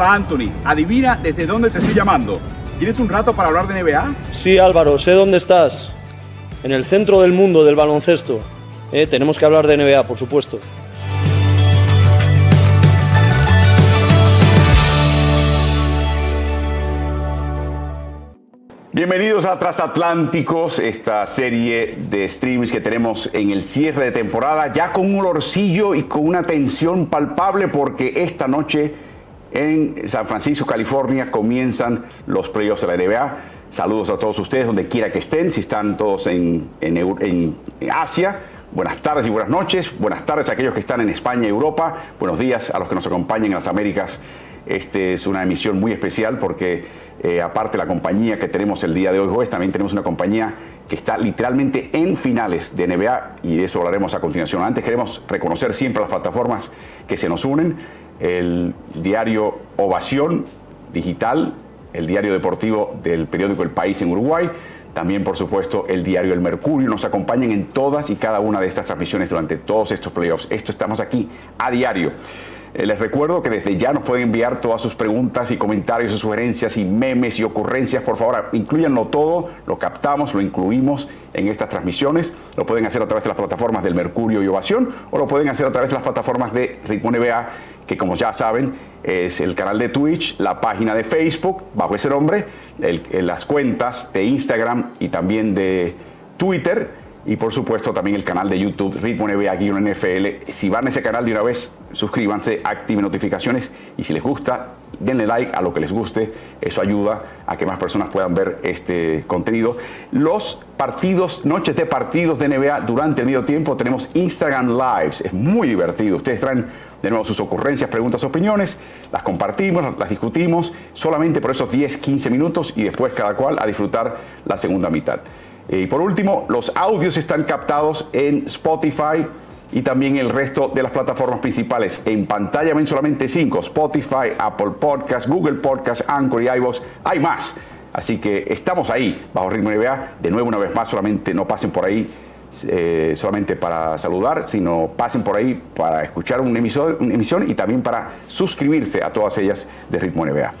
Hola Anthony, adivina desde dónde te estoy llamando. ¿Tienes un rato para hablar de NBA? Sí, Álvaro, sé dónde estás. En el centro del mundo del baloncesto. Eh, tenemos que hablar de NBA, por supuesto. Bienvenidos a Transatlánticos, esta serie de streams que tenemos en el cierre de temporada, ya con un olorcillo y con una tensión palpable porque esta noche en San Francisco, California, comienzan los playoffs de la NBA. Saludos a todos ustedes, donde quiera que estén, si están todos en, en, Asia. Buenas tardes y buenas noches. Buenas tardes a aquellos que están en España y Europa. Buenos días a los que nos acompañan en las Américas. Este es una emisión muy especial porque eh, aparte la compañía que tenemos el día de hoy jueves, también tenemos una compañía que está literalmente en finales de NBA y de eso hablaremos a continuación. Antes queremos reconocer siempre las plataformas que se nos unen, el diario Ovación Digital, el diario deportivo del periódico El País en Uruguay, también por supuesto el diario El Mercurio, nos acompañan en todas y cada una de estas transmisiones durante todos estos playoffs. Esto estamos aquí a diario. Eh, les recuerdo que desde ya nos pueden enviar todas sus preguntas y comentarios y sugerencias y memes y ocurrencias. Por favor, incluyanlo todo, lo captamos, lo incluimos en estas transmisiones. Lo pueden hacer a través de las plataformas del Mercurio y Ovación o lo pueden hacer a través de las plataformas de Ritmo NBA, que como ya saben es el canal de Twitch, la página de Facebook bajo ese nombre, las cuentas de Instagram y también de Twitter y por supuesto también el canal de YouTube Ritmo NBA-NFL. Si van a ese canal de una vez, suscríbanse, activen notificaciones y si les gusta, denle like a lo que les guste. Eso ayuda a que más personas puedan ver este contenido. Los partidos, noches de partidos de NBA durante el medio tiempo, tenemos Instagram Lives. Es muy divertido. Ustedes traen de nuevo sus ocurrencias, preguntas, opiniones, las compartimos, las discutimos solamente por esos 10, 15 minutos y después cada cual a disfrutar la segunda mitad. Y por último, los audios están captados en Spotify y también el resto de las plataformas principales. En pantalla ven solamente cinco, Spotify, Apple Podcast, Google Podcast, Anchor y iVoox. Hay más. Así que estamos ahí, bajo ritmo NBA. De nuevo, una vez más, solamente no pasen por ahí eh, solamente para saludar, sino pasen por ahí para escuchar una emisión y también para suscribirse a todas ellas de ritmo NBA.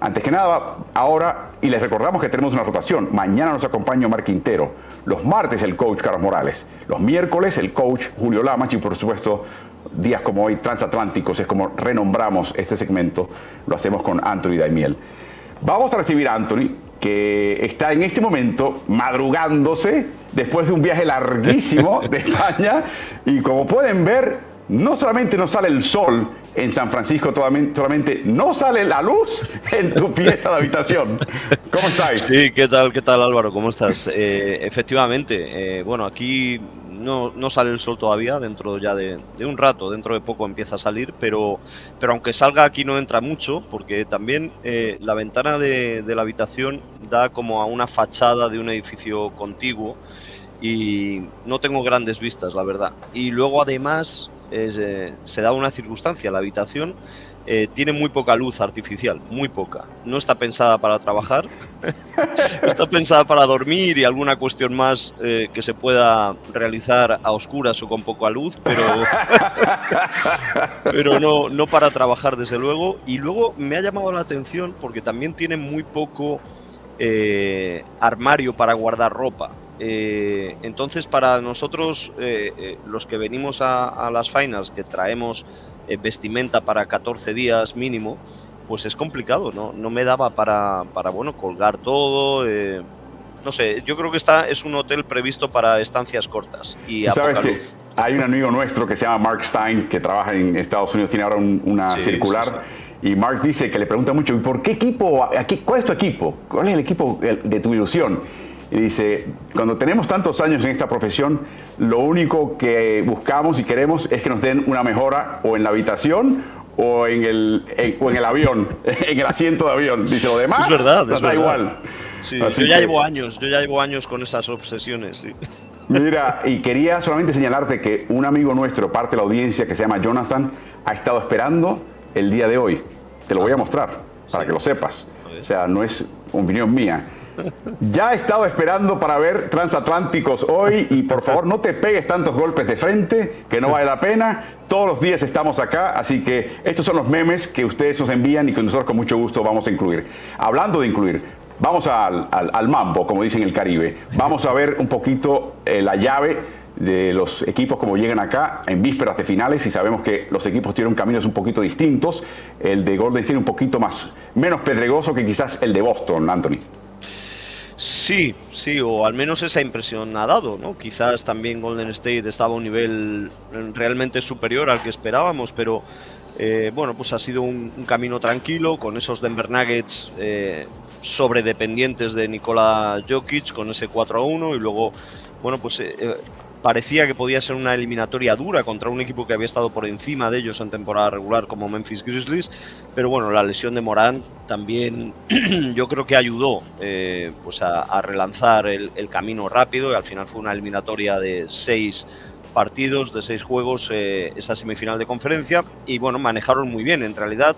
Antes que nada, ahora, y les recordamos que tenemos una rotación. Mañana nos acompaña Omar Quintero. Los martes el coach Carlos Morales. Los miércoles el coach Julio Lamas y por supuesto días como hoy transatlánticos es como renombramos este segmento. Lo hacemos con Anthony Daimiel. Vamos a recibir a Anthony que está en este momento madrugándose después de un viaje larguísimo de España y como pueden ver no solamente no sale el sol en San Francisco, solamente no sale la luz en tu pieza de habitación. ¿Cómo estáis? Sí, ¿qué tal, qué tal Álvaro? ¿Cómo estás? Eh, efectivamente, eh, bueno, aquí no, no, sale el sol todavía, dentro ya de, un rato, dentro de poco empieza a salir, pero, pero aunque salga aquí no entra mucho, porque también eh, la ventana de, de la habitación da como a una fachada de un edificio contiguo y no tengo grandes vistas, la verdad. Y luego además eh, se da una circunstancia, la habitación eh, tiene muy poca luz artificial, muy poca. No está pensada para trabajar, está pensada para dormir y alguna cuestión más eh, que se pueda realizar a oscuras o con poca luz, pero, pero no, no para trabajar desde luego. Y luego me ha llamado la atención porque también tiene muy poco armario para guardar ropa. Eh, entonces, para nosotros, eh, eh, los que venimos a, las finals, que traemos vestimenta para 14 días mínimo, pues es complicado, ¿no? No me daba para, para bueno, colgar todo. no sé, yo creo que está, es un hotel previsto para estancias cortas. Y ¿Sabes que hay un amigo nuestro que se llama Mark Stein, que trabaja en Estados Unidos, tiene ahora una circular. Y Mark dice que le pregunta mucho, ¿y por qué equipo? ¿Cuál es tu equipo? ¿Cuál es el equipo de tu ilusión? Y dice, cuando tenemos tantos años en esta profesión, lo único que buscamos y queremos es que nos den una mejora o en la habitación o en el, en el avión, en el asiento de avión. Dice, lo demás es verdad, da igual. yo ya llevo años, yo ya llevo años con esas obsesiones. Mira, y quería solamente señalarte que un amigo nuestro, parte de la audiencia que se llama Jonathan, ha estado esperando el día de hoy. Te lo voy a mostrar para que lo sepas. O sea, no es opinión mía Ya he estado esperando para ver transatlánticos hoy y por favor no te pegues tantos golpes de frente que no vale la pena. Todos los días estamos acá, así que estos son los memes que ustedes nos envían y que nosotros con mucho gusto vamos a incluir. Hablando de incluir, vamos al, mambo, como dicen en el Caribe. Vamos a ver un poquito eh, la llave de los equipos como llegan acá en vísperas de finales y sabemos que los equipos tienen caminos un poquito distintos. El de Golden State un poquito más, menos pedregoso que quizás el de Boston, Anthony. Sí, sí, o al menos esa impresión ha dado, ¿no? Quizás también Golden State estaba a un nivel realmente superior al que esperábamos, pero eh, bueno, pues ha sido un, camino tranquilo con esos Denver Nuggets eh, sobredependientes de Nikola Jokic con ese 4 a 1 y luego, bueno, pues eh, eh parecía que podía ser una eliminatoria dura contra un equipo que había estado por encima de ellos en temporada regular como Memphis Grizzlies, pero bueno, la lesión de Morant también yo creo que ayudó eh, pues a, relanzar el, camino rápido y al final fue una eliminatoria de seis partidos, de seis juegos, eh, esa semifinal de conferencia y bueno, manejaron muy bien en realidad.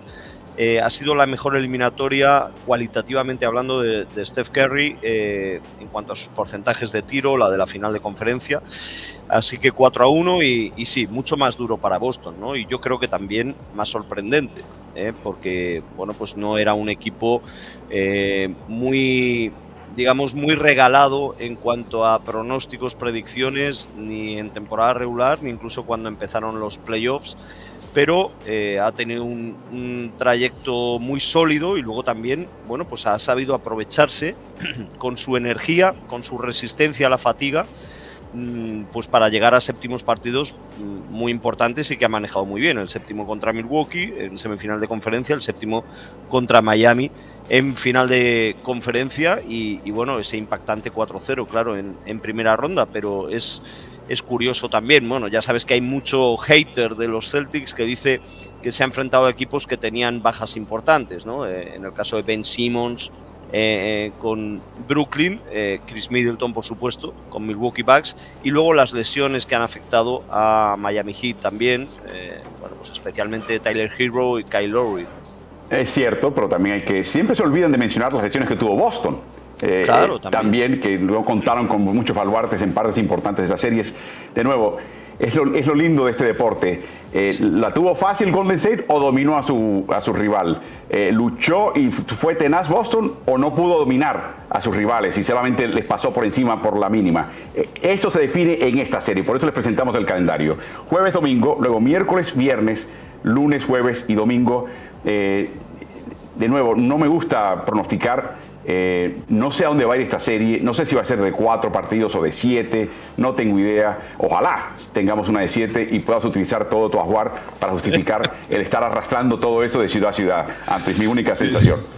Eh, ha sido la mejor eliminatoria cualitativamente hablando de, Steph Curry eh, en cuanto a sus porcentajes de tiro, la de la final de conferencia. Así que 4 a 1 y, sí, mucho más duro para Boston, ¿no? Y yo creo que también más sorprendente, ¿eh? porque, bueno, pues no era un equipo muy digamos, muy regalado en cuanto a pronósticos, predicciones, ni en temporada regular, ni incluso cuando empezaron los playoffs pero eh, ha tenido un, trayecto muy sólido y luego también, bueno, pues ha sabido aprovecharse con su energía, con su resistencia a la fatiga, mm, pues para llegar a séptimos partidos mm, muy importantes y que ha manejado muy bien. El séptimo contra Milwaukee en semifinal de conferencia, el séptimo contra Miami en final de conferencia y, bueno, ese impactante 4-0, claro, en primera ronda, pero es es curioso también. Bueno, ya sabes que hay mucho hater de los Celtics que dice que se ha enfrentado a equipos que tenían bajas importantes, ¿no? Eh, en el caso de Ben Simmons eh, eh, con Brooklyn, Chris Middleton, por supuesto, con Milwaukee Bucks, y luego las lesiones que han afectado a Miami Heat también, bueno, pues especialmente Tyler Hero y Kyle Lowry. Es cierto, pero también hay que siempre se olvidan de mencionar las lesiones que tuvo Boston. Eh, claro, también. que luego contaron con muchos baluartes en partes importantes de esas series. De nuevo, es lo, es lo lindo de este deporte. Eh, ¿La tuvo fácil Golden State o dominó a su, a su rival? Eh, ¿Luchó y fue tenaz Boston o no pudo dominar a sus rivales y solamente les pasó por encima por la mínima? eso se define en esta serie, por eso les presentamos el calendario. Jueves, domingo, luego miércoles, viernes, lunes, jueves y domingo. de nuevo, no me gusta pronosticar eh, no sé a dónde va a ir esta serie, no sé si va a ser de cuatro partidos o de siete, no tengo idea. Ojalá tengamos una de siete y puedas utilizar todo tu ajuar para justificar el estar arrastrando todo eso de ciudad a ciudad. Antes, mi única sensación.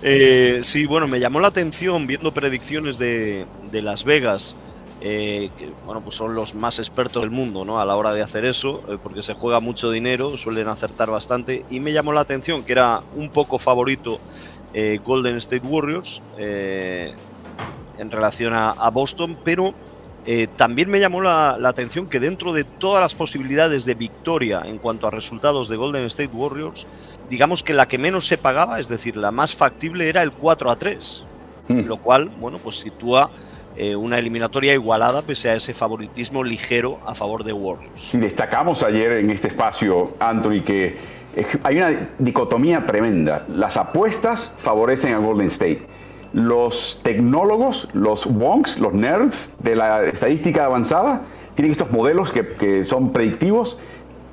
Eh, sí, bueno, me llamó la atención viendo predicciones de, Las Vegas. Eh, que bueno, pues son los más expertos del mundo ¿no? a la hora de hacer eso, porque se juega mucho dinero, suelen acertar bastante, y me llamó la atención que era un poco favorito eh, Golden State Warriors eh, en relación a, Boston, pero eh, también me llamó la, atención que dentro de todas las posibilidades de victoria en cuanto a resultados de Golden State Warriors, digamos que la que menos se pagaba, es decir, la más factible era el 4 a 3, hmm. lo cual, bueno, pues sitúa una eliminatoria igualada pese a ese favoritismo ligero a favor de Warriors. Si destacamos ayer en este espacio, Anthony, que hay una dicotomía tremenda. Las apuestas favorecen a Golden State. Los tecnólogos, los wonks, los nerds de la estadística avanzada, tienen estos modelos que, que son predictivos.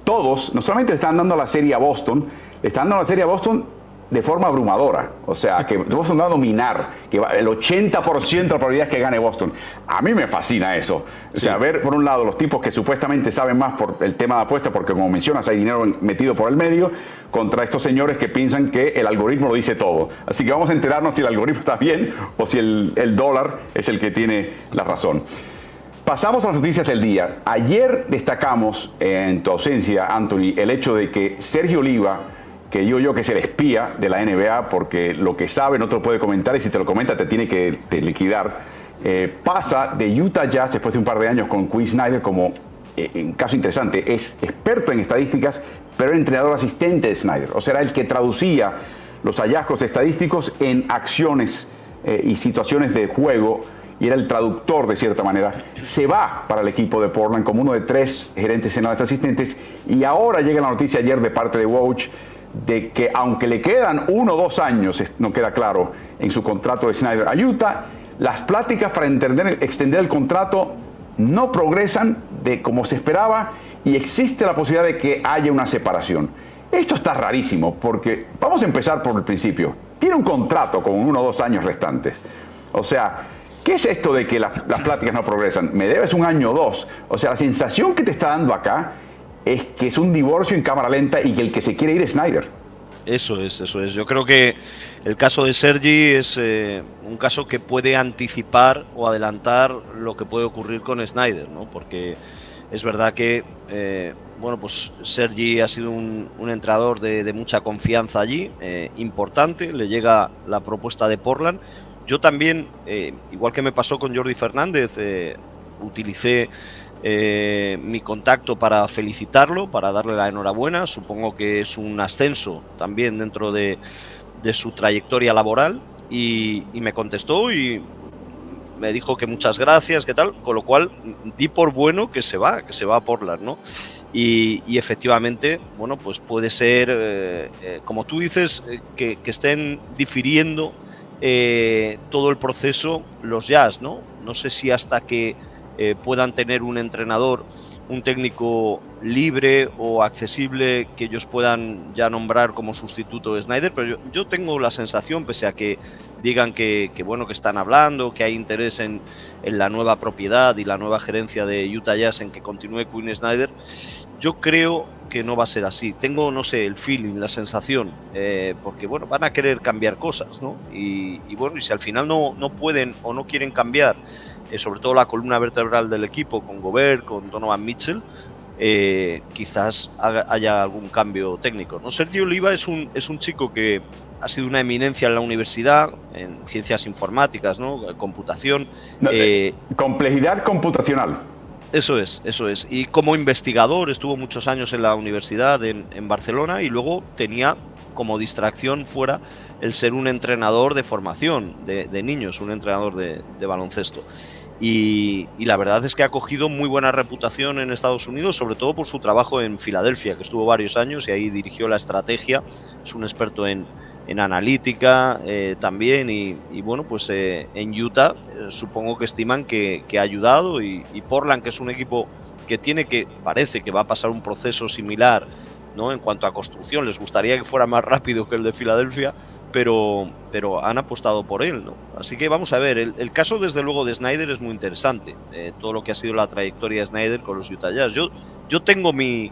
Todos, no solamente le están dando la serie a Boston, le están dando la serie a Boston de forma abrumadora. O sea, que Boston va a dominar, que el 80% de la probabilidad es que gane Boston. A mí me fascina eso. O sea, ver por un lado los tipos que supuestamente saben más por el tema de apuestas, porque como mencionas, hay dinero metido por el medio, contra estos señores que piensan que el algoritmo lo dice todo. Así que vamos a enterarnos si el algoritmo está bien o si el, el dólar es el que tiene la razón. Pasamos a las noticias del día. Ayer destacamos, en tu ausencia, Anthony, el hecho de que Sergio Oliva que yo yo que es el espía de la NBA, porque lo que sabe no te lo puede comentar y si te lo comenta te tiene que liquidar. Eh, pasa de Utah Jazz después de un par de años con Quinn Snyder como, eh, en caso interesante, es experto en estadísticas, pero entrenador asistente de Snyder. O sea, era el que traducía los hallazgos estadísticos en acciones eh, y situaciones de juego y era el traductor de cierta manera, se va para el equipo de Portland como uno de tres gerentes generales asistentes y ahora llega la noticia ayer de parte de Woj de que aunque le quedan uno o dos años, no queda claro, en su contrato de Snyder a Utah, las pláticas para extender el contrato no progresan de como se esperaba y existe la posibilidad de que haya una separación. Esto está rarísimo porque vamos a empezar por el principio. Tiene un contrato con uno o dos años restantes. O sea, ¿qué es esto de que las pláticas no progresan? Me debes un año o dos. O sea, la sensación que te está dando acá es que es un divorcio en cámara lenta y que el que se quiere ir es Snyder. Eso es, eso es. Yo creo que el caso de Sergi es eh, un caso que puede anticipar o adelantar lo que puede ocurrir con Snyder, ¿no? Porque es verdad que, eh, bueno, pues Sergi ha sido un, entrenador de, mucha confianza allí, eh, importante, le llega la propuesta de Portland. Yo también, igual que me pasó con Jordi Fernández, utilicé mi contacto para felicitarlo, para darle la enhorabuena. Supongo que es un ascenso también dentro de, de su trayectoria laboral y, me contestó y me dijo que muchas gracias, que tal, con lo cual di por bueno que se va, que se va a Portland, ¿no? Y, efectivamente, bueno, pues puede ser, eh, eh, como tú dices, eh, que, estén difiriendo todo el proceso los jazz, ¿no? No sé si hasta que puedan tener un entrenador un técnico libre o accesible que ellos puedan ya nombrar como sustituto de Snyder, pero yo, tengo la sensación, pese a que digan que, bueno que están hablando, que hay interés en, la nueva propiedad y la nueva gerencia de Utah Jazz en que continúe Quinn Snyder, yo creo que no va a ser así. Tengo, no sé, el feeling, la sensación, eh, porque bueno, van a querer cambiar cosas, ¿no? Y, y, bueno, y si al final no, no pueden o no quieren cambiar eh, sobre todo la columna vertebral del equipo, con Gobert, con Donovan Mitchell, eh, quizás haya algún cambio técnico. ¿no? Sergio Oliva es un, es un chico que ha sido una eminencia en la universidad, en ciencias informáticas, ¿no? computación. Eh, complejidad computacional. Eso es, eso es. Y como investigador estuvo muchos años en la universidad en, Barcelona y luego tenía como distracción fuera el ser un entrenador de formación de, niños, un entrenador de, de baloncesto. Y, la verdad es que ha cogido muy buena reputación en Estados Unidos, sobre todo por su trabajo en Filadelfia, que estuvo varios años y ahí dirigió la estrategia. Es un experto en, analítica eh, también y, bueno, pues eh, en Utah eh, supongo que estiman que, ha ayudado y, y, Portland, que es un equipo que tiene que, parece que va a pasar un proceso similar ¿no? en cuanto a construcción, les gustaría que fuera más rápido que el de Filadelfia, pero, pero han apostado por él. ¿no? Así que vamos a ver, el, caso desde luego de Snyder es muy interesante, eh, todo lo que ha sido la trayectoria de Snyder con los Utah Jazz. Yo, yo tengo mi,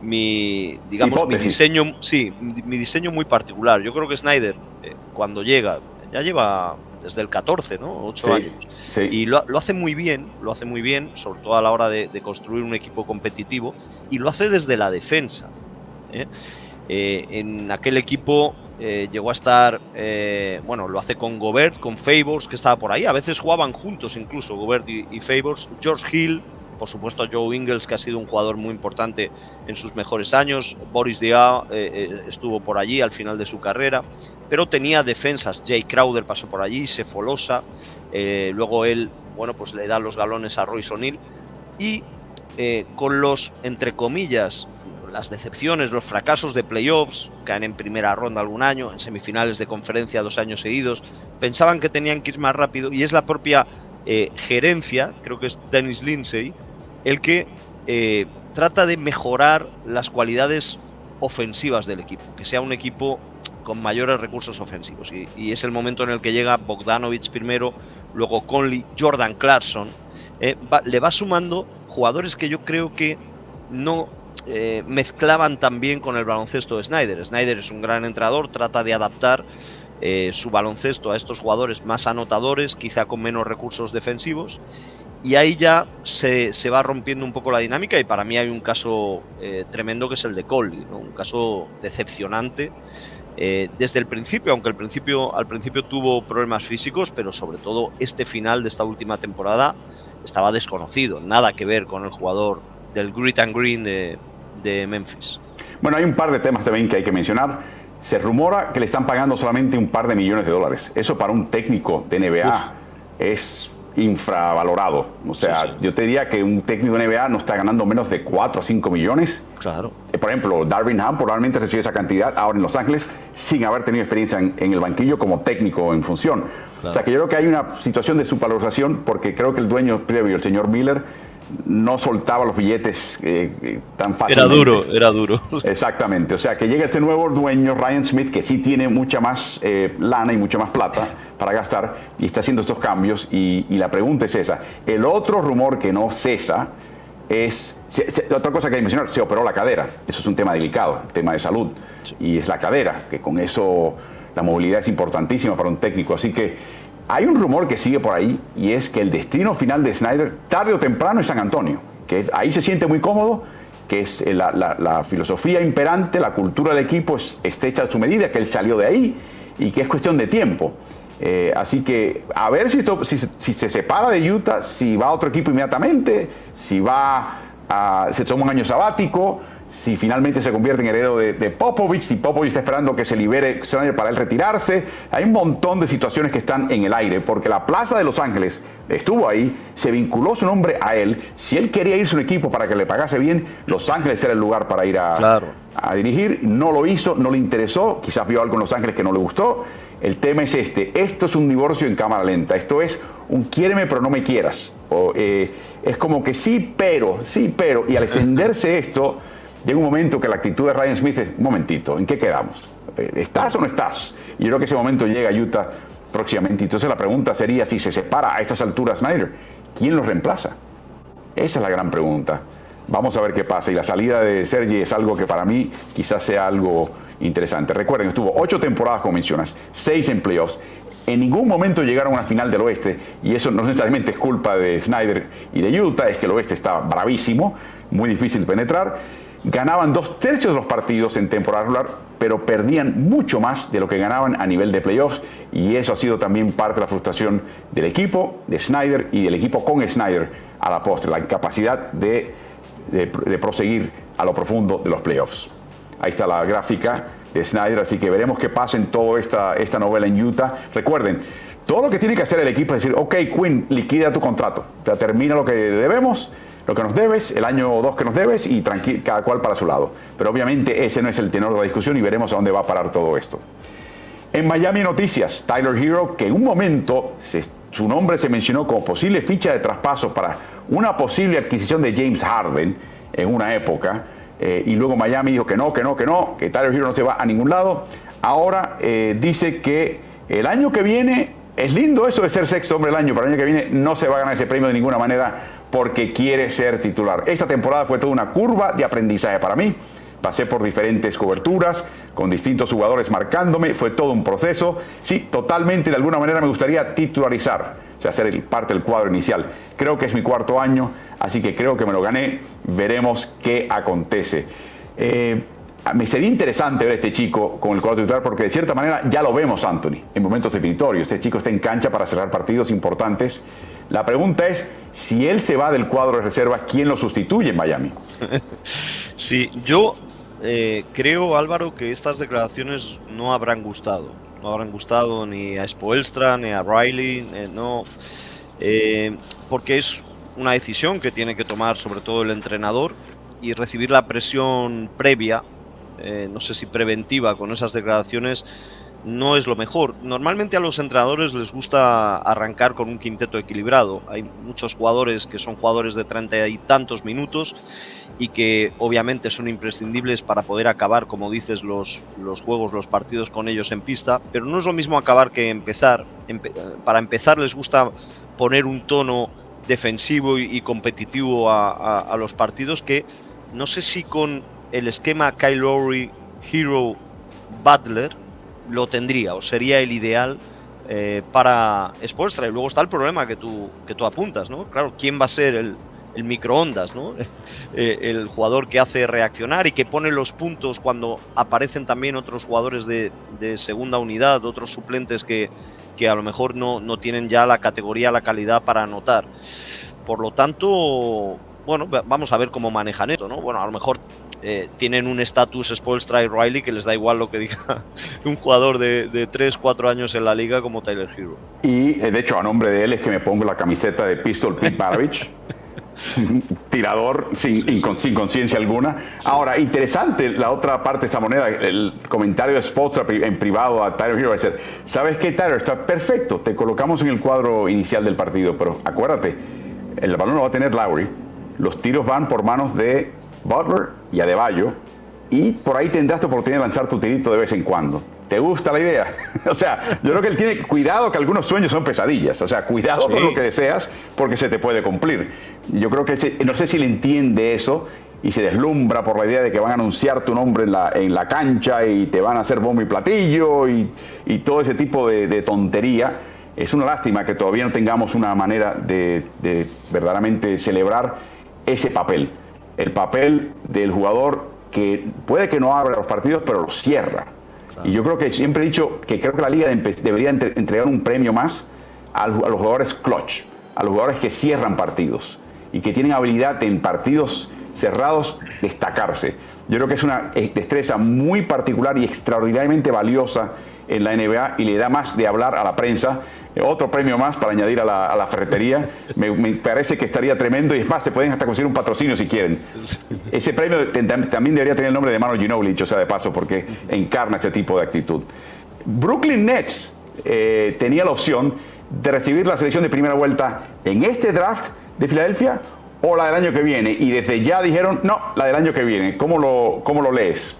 mi digamos, mi diseño, sí, mi, diseño muy particular. Yo creo que Snyder, eh, cuando llega, ya lleva desde el 14, ¿no? 8 años. Y lo, lo, hace muy bien, lo hace muy bien, sobre todo a la hora de, de construir un equipo competitivo, y lo hace desde la defensa. ¿Eh? en aquel equipo eh, llegó a estar, eh, bueno, lo hace con Gobert, con Favors, que estaba por ahí. A veces jugaban juntos incluso Gobert y, Favors. George Hill, por supuesto Joe Ingles, que ha sido un jugador muy importante en sus mejores años. Boris Diaw eh, estuvo por allí al final de su carrera. Pero tenía defensas. Jay Crowder pasó por allí, Sefolosa. luego él, bueno, pues le da los galones a Royce O'Neill. Y con los, entre comillas, las decepciones, los fracasos de playoffs, caen en primera ronda algún año, en semifinales de conferencia dos años seguidos, pensaban que tenían que ir más rápido y es la propia eh, gerencia, creo que es Dennis Lindsay, el que eh, trata de mejorar las cualidades ofensivas del equipo, que sea un equipo con mayores recursos ofensivos. Y, es el momento en el que llega Bogdanovich primero, luego Conley, Jordan Clarkson, eh, le va sumando jugadores que yo creo que no eh, mezclaban también con el baloncesto de Snyder. Snyder es un gran entrenador, trata de adaptar eh, su baloncesto a estos jugadores más anotadores, quizá con menos recursos defensivos. Y ahí ya se, va rompiendo un poco la dinámica y para mí hay un caso eh, tremendo que es el de Colby, un caso decepcionante desde el principio, aunque el principio, al principio tuvo problemas físicos, pero sobre todo este final de esta última temporada estaba desconocido, nada que ver con el jugador del Grit and Green de, de Memphis. Bueno, hay un par de temas también que hay que mencionar. Se rumora que le están pagando solamente un par de millones de dólares. Eso para un técnico de NBA es infravalorado. O sea, yo te diría que un técnico de NBA no está ganando menos de 4 o 5 millones. Claro. Eh, por ejemplo, Darwin Ham probablemente recibe esa cantidad ahora en Los Ángeles sin haber tenido experiencia en, el banquillo como técnico en función. O sea, que yo creo que hay una situación de subvalorización porque creo que el dueño previo, el señor Miller, no soltaba los billetes eh, eh, tan fácilmente. Era duro, era duro. Exactamente. O sea, que llega este nuevo dueño, Ryan Smith, que sí tiene mucha más eh, lana y mucha más plata para gastar y está haciendo estos cambios. Y, la pregunta es esa. El otro rumor que no cesa es, otra cosa que hay que mencionar, se operó la cadera. Eso es un tema delicado, tema de salud. Y es la cadera, que con eso la movilidad es importantísima para un técnico. Así que hay un rumor que sigue por ahí y es que el destino final de Snyder, tarde o temprano, es San Antonio. Que ahí se siente muy cómodo, que es la, filosofía imperante, la cultura del equipo es, está hecha a su medida, que él salió de ahí y que es cuestión de tiempo. Eh, así que a ver si, si, se separa de Utah, si va a otro equipo inmediatamente, si va a, se toma un año sabático, si finalmente se convierte en heredero de, Popovich, si Popovich está esperando que se libere para él retirarse. Hay un montón de situaciones que están en el aire, porque la Plaza de Los Ángeles estuvo ahí, se vinculó su nombre a él. Si él quería irse a un equipo para que le pagase bien, Los Ángeles era el lugar para ir a, a dirigir. No lo hizo, no le interesó, quizás vio algo en Los Ángeles que no le gustó. El tema es este, esto es un divorcio en cámara lenta, esto es un quiéreme pero no me quieras. O, eh, es como que sí, pero, sí, pero, y al extenderse esto llega un momento que la actitud de Ryan Smith es, un momentito, ¿en qué quedamos? Eh, ¿Estás o no estás? Y yo creo que ese momento llega a Utah próximamente. Entonces la pregunta sería, si se separa a estas alturas Snyder, ¿quién lo reemplaza? Esa es la gran pregunta. Vamos a ver qué pasa. Y la salida de Sergi es algo que para mí quizás sea algo interesante. Recuerden, estuvo ocho temporadas, como mencionas, seis en playoffs. En ningún momento llegaron a una final del oeste, y eso no necesariamente es culpa de Snyder y de Utah, es que el oeste está bravísimo, muy difícil penetrar ganaban dos tercios de los partidos en temporada regular, pero perdían mucho más de lo que ganaban a nivel de playoffs y eso ha sido también parte de la frustración del equipo, de Snyder y del equipo con Snyder a la postre, la incapacidad de, de, proseguir a lo profundo de los playoffs. Ahí está la gráfica de Snyder, así que veremos qué pasa en toda esta, esta novela en Utah. Recuerden, todo lo que tiene que hacer el equipo es decir, ok, Quinn, liquida tu contrato, termina lo que debemos lo que nos debes, el año o dos que nos debes y cada cual para su lado. Pero obviamente ese no es el tenor de la discusión y veremos a dónde va a parar todo esto. En Miami Noticias, Tyler Hero, que en un momento su nombre se mencionó como posible ficha de traspaso para una posible adquisición de James Harden en una época, eh, y luego Miami dijo que no, que no, que no, que Tyler Hero no se va a ningún lado. Ahora eh, dice que el año que viene, es lindo eso de ser sexto hombre del año, pero el año que viene no se va a ganar ese premio de ninguna manera porque quiere ser titular. Esta temporada fue toda una curva de aprendizaje para mí. Pasé por diferentes coberturas, con distintos jugadores marcándome, fue todo un proceso. Sí, totalmente, de alguna manera me gustaría titularizar, o sea, ser parte del cuadro inicial. Creo que es mi cuarto año, así que creo que me lo gané. Veremos qué acontece. Eh, me sería interesante ver a este chico con el cuadro titular porque de cierta manera ya lo vemos, Anthony, en momentos definitorios. Este chico está en cancha para cerrar partidos importantes la pregunta es, si él se va del cuadro de reserva, ¿quién lo sustituye en Miami? Sí, yo eh, creo, Álvaro, que estas declaraciones no habrán gustado. No habrán gustado ni a Spoelstra, ni a Riley, eh, no. Eh, porque es una decisión que tiene que tomar sobre todo el entrenador y recibir la presión previa, no sé si preventiva, con esas declaraciones no es lo mejor. Normalmente a los entrenadores les gusta arrancar con un quinteto equilibrado. Hay muchos jugadores que son jugadores de treinta y tantos minutos y que obviamente son imprescindibles para poder acabar, como dices, los, los juegos, los partidos con ellos en pista. Pero no es lo mismo acabar que empezar. para empezar les gusta poner un tono defensivo y, competitivo a, los partidos que no sé si con el esquema Kyle Lowry, Hero, Butler, lo tendría o sería el ideal eh, para Spolstra. Y luego está el problema que tú, que tú apuntas, ¿no? Claro, ¿quién va a ser el, el microondas, ¿no? Eh, el jugador que hace reaccionar y que pone los puntos cuando aparecen también otros jugadores de, de segunda unidad, otros suplentes que, que a lo mejor no, no, tienen ya la categoría, la calidad para anotar. Por lo tanto, bueno, vamos a ver cómo manejan esto, ¿no? Bueno, a lo mejor eh, tienen un estatus Spolstra y Riley que les da igual lo que diga un jugador de, de 3, 4 años en la liga como Tyler Hero. Y de hecho, a nombre de él es que me pongo la camiseta de Pistol Pete Maravich. tirador sin, sin conciencia alguna. Ahora, interesante la otra parte de esta moneda, el comentario de Spotstra en privado a Tyler Hero, decir, ¿sabes qué, Tyler? Está perfecto, te colocamos en el cuadro inicial del partido, pero acuérdate, el balón lo va a tener Lowry, los tiros van por manos de Butler y Adebayo, y por ahí tendrás la oportunidad de lanzar tu tirito de vez en cuando. ¿Te gusta la idea? o sea, yo creo que él tiene cuidado que algunos sueños son pesadillas. O sea, cuidado con lo que deseas porque se te puede cumplir. Yo creo que no sé si le entiende eso y se deslumbra por la idea de que van a anunciar tu nombre en la, en la cancha y te van a hacer bombo y platillo y, todo ese tipo de, tontería. Es una lástima que todavía no tengamos una manera de, de verdaderamente celebrar ese papel. El papel del jugador que puede que no abra los partidos, pero los cierra y yo creo que siempre he dicho que creo que la liga debería entregar un premio más a los jugadores clutch, a los jugadores que cierran partidos y que tienen habilidad en partidos cerrados destacarse. Yo creo que es una destreza muy particular y extraordinariamente valiosa en la NBA y le da más de hablar a la prensa otro premio más para añadir a la, ferretería. Me, parece que estaría tremendo y es más, se pueden hasta conseguir un patrocinio si quieren. Ese premio también debería tener el nombre de Mano Ginobili, o sea de paso, porque encarna este tipo de actitud. Brooklyn Nets eh, tenía la opción de recibir la selección de primera vuelta en este draft de Filadelfia o la del año que viene. Y desde ya dijeron, no, la del año que viene. ¿Cómo lo, cómo lo lees?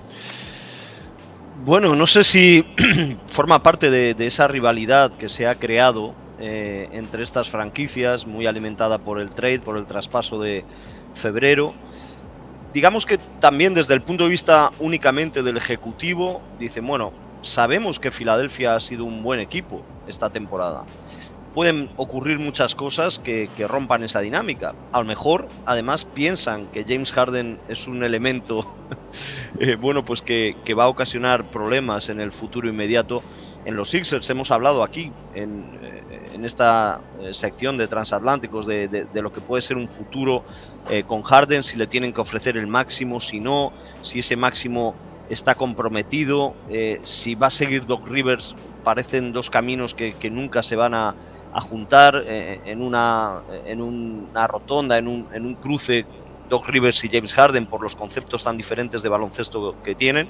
Bueno, no sé si forma parte de, esa rivalidad que se ha creado eh, entre estas franquicias, muy alimentada por el trade, por el traspaso de febrero. Digamos que también desde el punto de vista únicamente del ejecutivo, dicen, bueno, sabemos que Filadelfia ha sido un buen equipo esta temporada pueden ocurrir muchas cosas que, rompan esa dinámica. A lo mejor, además, piensan que James Harden es un elemento, eh, bueno, pues que, va a ocasionar problemas en el futuro inmediato. En los Sixers hemos hablado aquí, en, eh, esta eh, sección de transatlánticos, de, lo que puede ser un futuro con Harden, si le tienen que ofrecer el máximo, si no, si ese máximo está comprometido, si va a seguir Doc Rivers, parecen dos caminos que nunca se van a, a juntar eh, en, una, en una rotonda, en un, en un cruce Doc Rivers y James Harden por los conceptos tan diferentes de baloncesto que tienen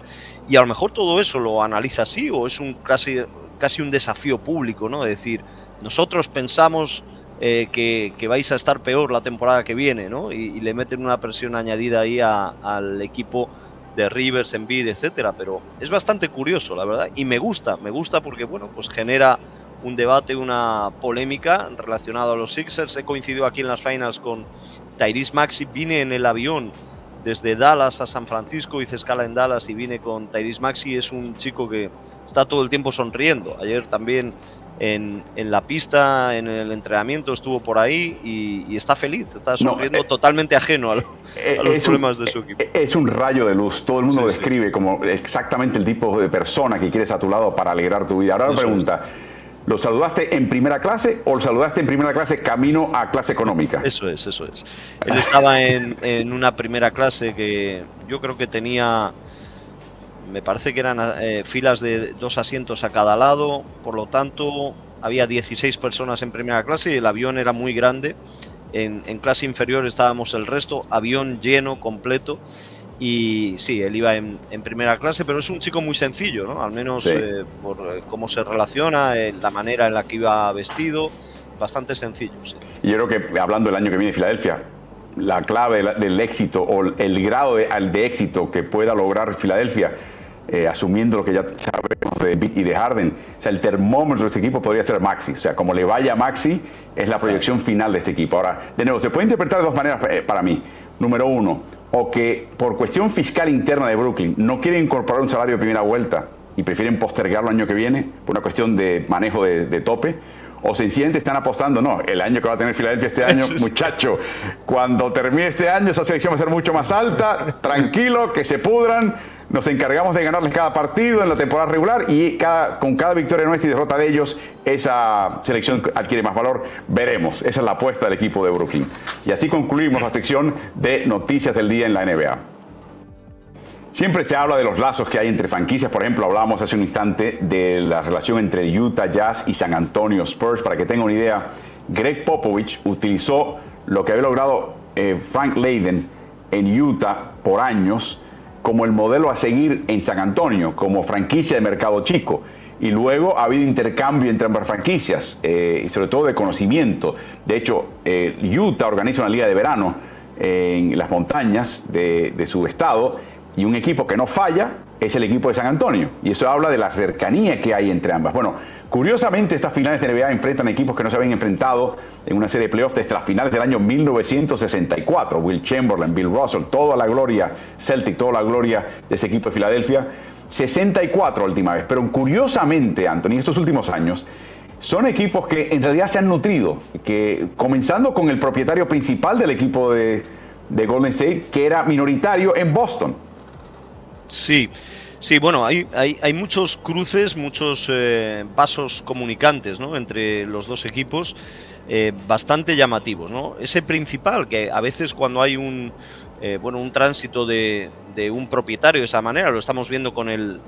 y a lo mejor todo eso lo analiza así o es un casi, casi un desafío público, ¿no? Es decir, nosotros pensamos eh, que, que, vais a estar peor la temporada que viene, ¿no? Y, le meten una presión añadida ahí al equipo de Rivers, Embiid, etcétera, pero es bastante curioso, la verdad, y me gusta, me gusta porque, bueno, pues genera un debate, una polémica relacionado a los Sixers. He coincidido aquí en las finals con Tyrese Maxi. Vine en el avión desde Dallas a San Francisco, hice escala en Dallas y vine con Tyrese Maxi. Es un chico que está todo el tiempo sonriendo. Ayer también en, la pista, en el entrenamiento, estuvo por ahí y, está feliz, está sonriendo eh, totalmente ajeno a, eh, los problemas de su equipo. Es un rayo de luz, todo el mundo lo describe como exactamente el tipo de persona que quieres a tu lado para alegrar tu vida. Ahora la pregunta. ¿Lo saludaste en primera clase o lo saludaste en primera clase camino a clase económica? Eso es, eso es. Él estaba en, una primera clase que yo creo que tenía, me parece que eran eh, filas de dos asientos a cada lado, por lo tanto había 16 personas en primera clase y el avión era muy grande. En, en clase inferior estábamos el resto, avión lleno, completo. Y sí, él iba en, primera clase, pero es un chico muy sencillo, ¿no? Al menos eh, por eh, cómo se relaciona, eh, la manera en la que iba vestido, bastante sencillo. Y yo creo que hablando del año que viene de Filadelfia, la clave del éxito o el grado de, de éxito que pueda lograr Filadelfia, asumiendo lo que ya sabemos de Embiid y de Harden, o sea, el termómetro de este equipo podría ser Maxi. O sea, como le vaya a Maxi, es la proyección final de este equipo. Ahora, de nuevo, se puede interpretar de dos maneras para mí. Número uno, o que por cuestión fiscal interna de Brooklyn no quieren incorporar un salario de primera vuelta y prefieren postergarlo el año que viene por una cuestión de manejo de, tope, o sencillamente están apostando, no, el año que va a tener Filadelfia este año, muchacho, cuando termine este año esa selección va a ser mucho más alta, tranquilo, que se pudran, nos encargamos de ganarles cada partido en la temporada regular y con cada victoria nuestra y derrota de ellos, esa selección adquiere más valor. Veremos. Esa es la apuesta del equipo de Brooklyn. Y así concluimos la sección de noticias del día en la NBA. Siempre se habla de los lazos que hay entre franquicias. Por ejemplo, hablábamos hace un instante de la relación entre Utah Jazz y San Antonio Spurs. Para que tengan una idea, Greg Popovich utilizó lo que había logrado eh, Frank Leiden en Utah por años como el modelo a seguir en San Antonio, como franquicia de mercado chico. Y luego ha habido intercambio entre ambas franquicias, eh, y sobre todo de conocimiento. De hecho, eh, Utah organiza una liga de verano en las montañas de su estado y un equipo que no falla es el equipo de San Antonio. Y eso habla de la cercanía que hay entre ambas. Bueno, curiosamente estas finales de NBA enfrentan equipos que no se habían enfrentado en una serie de playoffs desde las finales del año 1964. Will Chamberlain, Bill Russell, toda la gloria Celtic, toda la gloria de ese equipo de Filadelfia. 64 última vez. Pero curiosamente, Anthony, estos últimos años son equipos que en realidad se han nutrido, que comenzando con el propietario principal del equipo de, de Golden State, que era minoritario en Boston. Sí, sí, bueno, hay, hay, muchos cruces, muchos eh, vasos comunicantes ¿no? entre los dos equipos eh, bastante llamativos. ¿no? Ese principal, que a veces cuando hay un, eh, bueno, un tránsito de, un propietario de esa manera, lo estamos viendo con el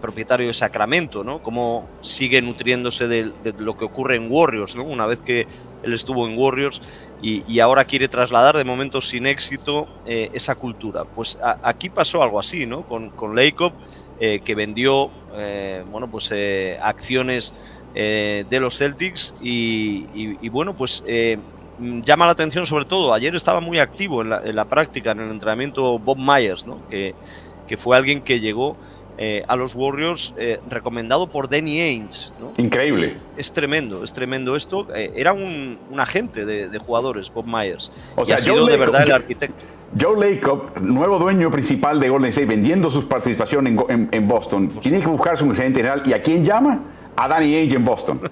propietario de Sacramento, ¿no? cómo sigue nutriéndose de, de, lo que ocurre en Warriors, ¿no? una vez que él estuvo en Warriors y, ahora quiere trasladar de momento sin éxito eh, esa cultura. Pues aquí pasó algo así, ¿no? Con, con eh, que vendió, eh, bueno, pues acciones de los Celtics y, bueno, pues llama la atención sobre todo, ayer estaba muy activo en la, en la práctica, en el entrenamiento Bob Myers, ¿no? Que, que fue alguien que llegó eh, a los Warriors eh, recomendado por Danny Ainge. Increíble. Es tremendo, es tremendo esto. Eh, era un, agente de, jugadores, Bob Myers. O sea, ha sido de verdad el arquitecto. Joe Lacob, nuevo dueño principal de Golden State, vendiendo su participación en, Boston, tiene que buscarse un gerente general. ¿Y a quién llama? A Danny Ainge en Boston.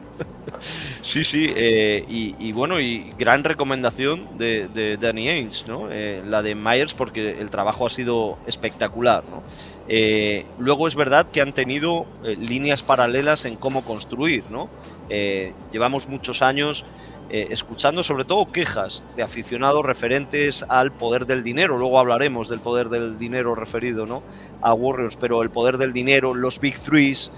Sí, sí, y, bueno, y gran recomendación de, Danny Ainge, ¿no? la de Myers, porque el trabajo ha sido espectacular, ¿no? Eh, luego es verdad que han tenido eh, líneas paralelas en cómo construir, ¿no? Eh, llevamos muchos años escuchando sobre todo quejas de aficionados referentes al poder del dinero. Luego hablaremos del poder del dinero referido ¿no? a Warriors, pero el poder del dinero, los Big Threes,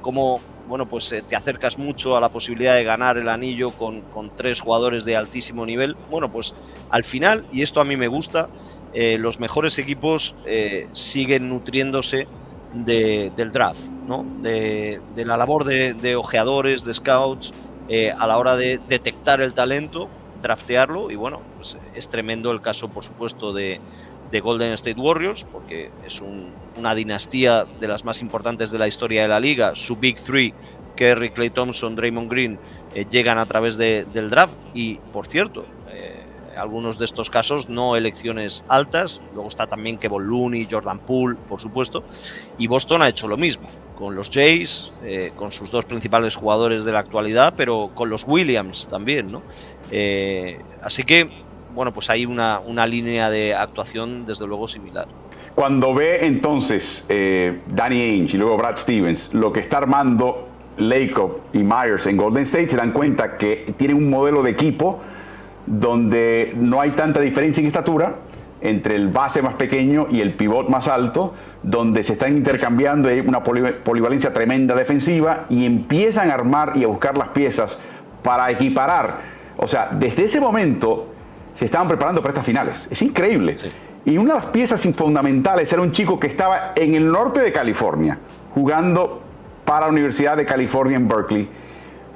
cómo bueno, pues te acercas mucho a la posibilidad de ganar el anillo con, con tres jugadores de altísimo nivel. Bueno, pues al final, y esto a mí me gusta, eh, los mejores equipos eh, siguen nutriéndose del draft, ¿no? de, la labor de, ojeadores, de scouts, eh, a la hora de detectar el talento, draftearlo. Y bueno, pues es tremendo el caso por supuesto de, Golden State Warriors, porque es una dinastía de las más importantes de la historia de la liga, su Big Three, Kerry, Clay Thompson, Draymond Green, llegan a través del draft. Y por cierto, algunos de estos casos no elecciones altas. Luego está también Kevin Looney, Jordan Poole, por supuesto. Y Boston ha hecho lo mismo con los Jays, eh, con sus dos principales jugadores de la actualidad, pero con los Williams también, ¿no? Eh, así que, bueno, pues hay una, una, línea de actuación desde luego similar. Cuando ve entonces eh, Danny Ainge y luego Brad Stevens lo que está armando Lacob y Myers en Golden State, se dan cuenta que tienen un modelo de equipo donde no hay tanta diferencia en estatura entre el base más pequeño y el pivot más alto, donde se están intercambiando, hay una polivalencia tremenda defensiva y empiezan a armar y a buscar las piezas para equiparar. O sea, desde ese momento se estaban preparando para estas finales. Es increíble. Y una de las piezas fundamentales era un chico que estaba en el norte de California, jugando para la Universidad de California en Berkeley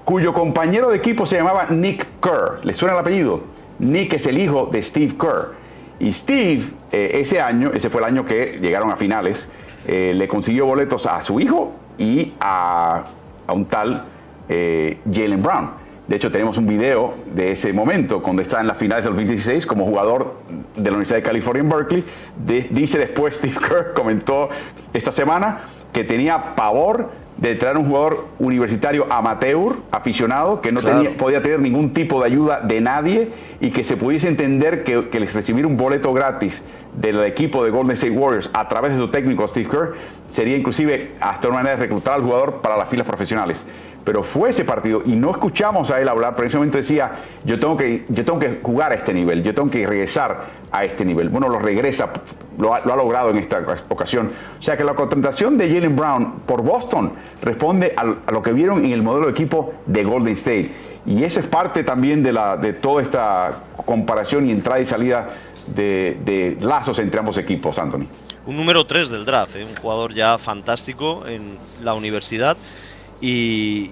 cuyo compañero de equipo se llamaba Nick Kerr. ¿Le suena el apellido? Nick es el hijo de Steve Kerr. Y Steve, eh, ese año, ese fue el año que llegaron a finales, eh, le consiguió boletos a su hijo y a, un tal eh, Jalen Brown. De hecho, tenemos un video de ese momento, cuando está en las finales del 2016 como jugador de la Universidad de California en Berkeley. dice después Steve Kerr, comentó esta semana, que tenía pavor de traer un jugador universitario amateur, aficionado, que no tenía, podía tener ningún tipo de ayuda de nadie y que se pudiese entender que, que recibir un boleto gratis del equipo de Golden State Warriors a través de su técnico Steve Kerr sería inclusive hasta una manera de reclutar al jugador para las filas profesionales. Pero fue ese partido y no escuchamos a él hablar, pero en ese momento decía, yo tengo que, yo tengo que jugar a este nivel, yo tengo que regresar a este nivel. Bueno, lo regresa, lo ha, logrado en esta ocasión. O sea que la contratación de Jalen Brown por Boston responde a, lo que vieron en el modelo de equipo de Golden State. Y eso es parte también de, la, de toda esta comparación y entrada y salida de, lazos entre ambos equipos, Anthony. Un número 3 del draft, ¿eh? un jugador ya fantástico en la universidad y,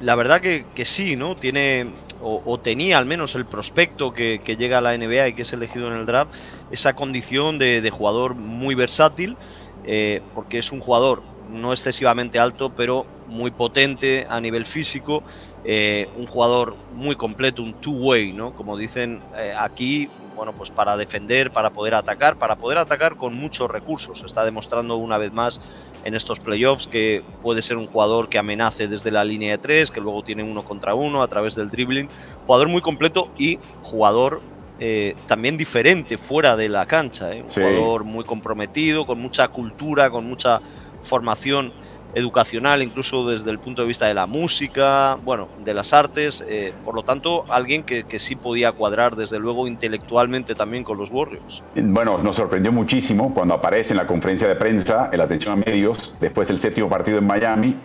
la verdad que, sí, ¿no? Tiene o, tenía al menos el prospecto que, llega a la NBA y que es elegido en el draft, esa condición de, jugador muy versátil, eh, porque es un jugador no excesivamente alto, pero muy potente a nivel físico, eh, un jugador muy completo, un two-way, ¿no? Como dicen eh, aquí, bueno, pues para defender, para poder atacar, para poder atacar con muchos recursos. Está demostrando una vez más en estos playoffs que puede ser un jugador que amenace desde la línea de tres, que luego tiene uno contra uno a través del dribbling. Jugador muy completo y jugador eh, también diferente fuera de la cancha. ¿eh? Un jugador muy comprometido, con mucha cultura, con mucha formación educacional, incluso desde el punto de vista de la música, bueno, de las artes. Eh, por lo tanto, alguien que, sí podía cuadrar, desde luego, intelectualmente también con los Warriors. Bueno, nos sorprendió muchísimo cuando aparece en la conferencia de prensa, en la atención a medios, después del séptimo partido en Miami,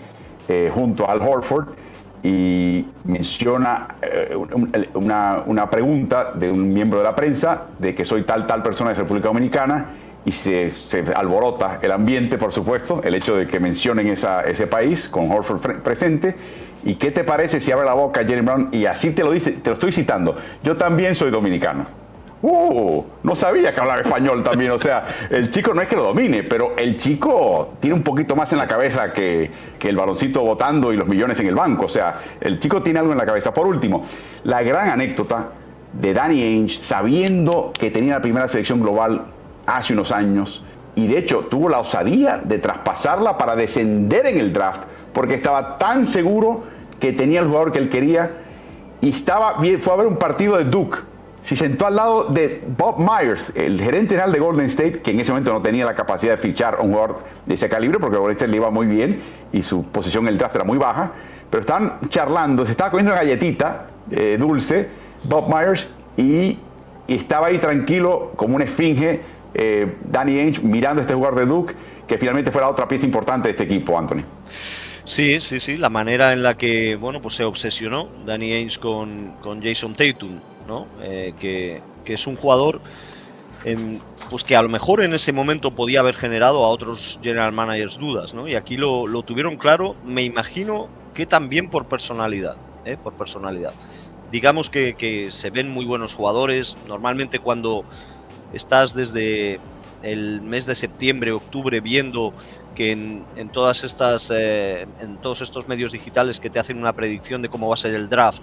eh, junto a Al Horford, y menciona eh, una, una pregunta de un miembro de la prensa de que soy tal, tal persona de República Dominicana y se, alborota el ambiente, por supuesto, el hecho de que mencionen esa, ese país con Horford presente. ¿Y qué te parece si abre la boca Jerry Brown y así te lo dice, te lo estoy citando? Yo también soy dominicano. Uh, no sabía que hablaba español también. O sea, el chico no es que lo domine, pero el chico tiene un poquito más en la cabeza que, que, el baloncito votando y los millones en el banco. O sea, el chico tiene algo en la cabeza. Por último, la gran anécdota de Danny Ainge, sabiendo que tenía la primera selección global hace unos años y de hecho tuvo la osadía de traspasarla para descender en el draft porque estaba tan seguro que tenía el jugador que él quería y estaba bien, fue a ver un partido de Duke. Se sentó al lado de Bob Myers, el gerente general de Golden State, que en ese momento no tenía la capacidad de fichar un jugador de ese calibre porque Golden State le iba muy bien y su posición en el draft era muy baja. Pero estaban charlando, se estaba comiendo una galletita eh, dulce, Bob Myers, y, y estaba ahí tranquilo como una esfinge eh, Danny Ainge mirando este jugador de Duke, que finalmente fue la otra pieza importante de este equipo, Anthony. Sí, sí, sí, la manera en la que bueno, pues se obsesionó Danny Ainge con, con Jason Tatum, ¿no? Eh, que, es un jugador pues que a lo mejor en ese momento podía haber generado a otros general managers dudas, ¿no? Y aquí lo, tuvieron claro, me imagino que también por personalidad, ¿eh? por personalidad. Digamos que, que se ven muy buenos jugadores, normalmente cuando estás desde el mes de septiembre, octubre, viendo que en, todas estas, eh, en todos estos medios digitales que te hacen una predicción de cómo va a ser el draft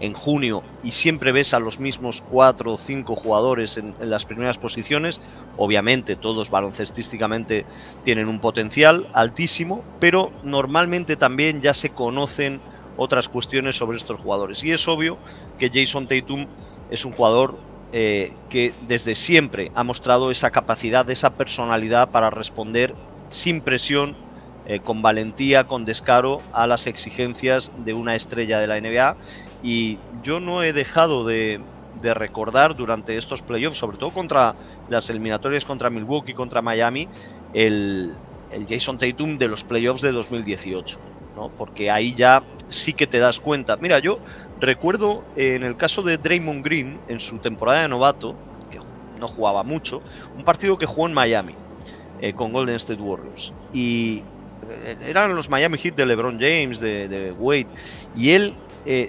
en junio y siempre ves a los mismos cuatro o cinco jugadores en, las primeras posiciones, obviamente todos baloncestísticamente tienen un potencial altísimo, pero normalmente también ya se conocen otras cuestiones sobre estos jugadores. Y es obvio que Jason Tatum es un jugador eh, que desde siempre ha mostrado esa capacidad, esa personalidad para responder sin presión, eh, con valentía, con descaro a las exigencias de una estrella de la NBA. Y yo no he dejado de, recordar durante estos playoffs, sobre todo contra las eliminatorias contra Milwaukee, contra Miami, el, el Jason Tatum de los playoffs de 2018. ¿no? Porque ahí ya sí que te das cuenta. Mira, yo Recuerdo eh, en el caso de Draymond Green, en su temporada de novato, que no jugaba mucho, un partido que jugó en Miami eh, con Golden State Warriors. Y eh, eran los Miami Heat de LeBron James, de, Wade. Y él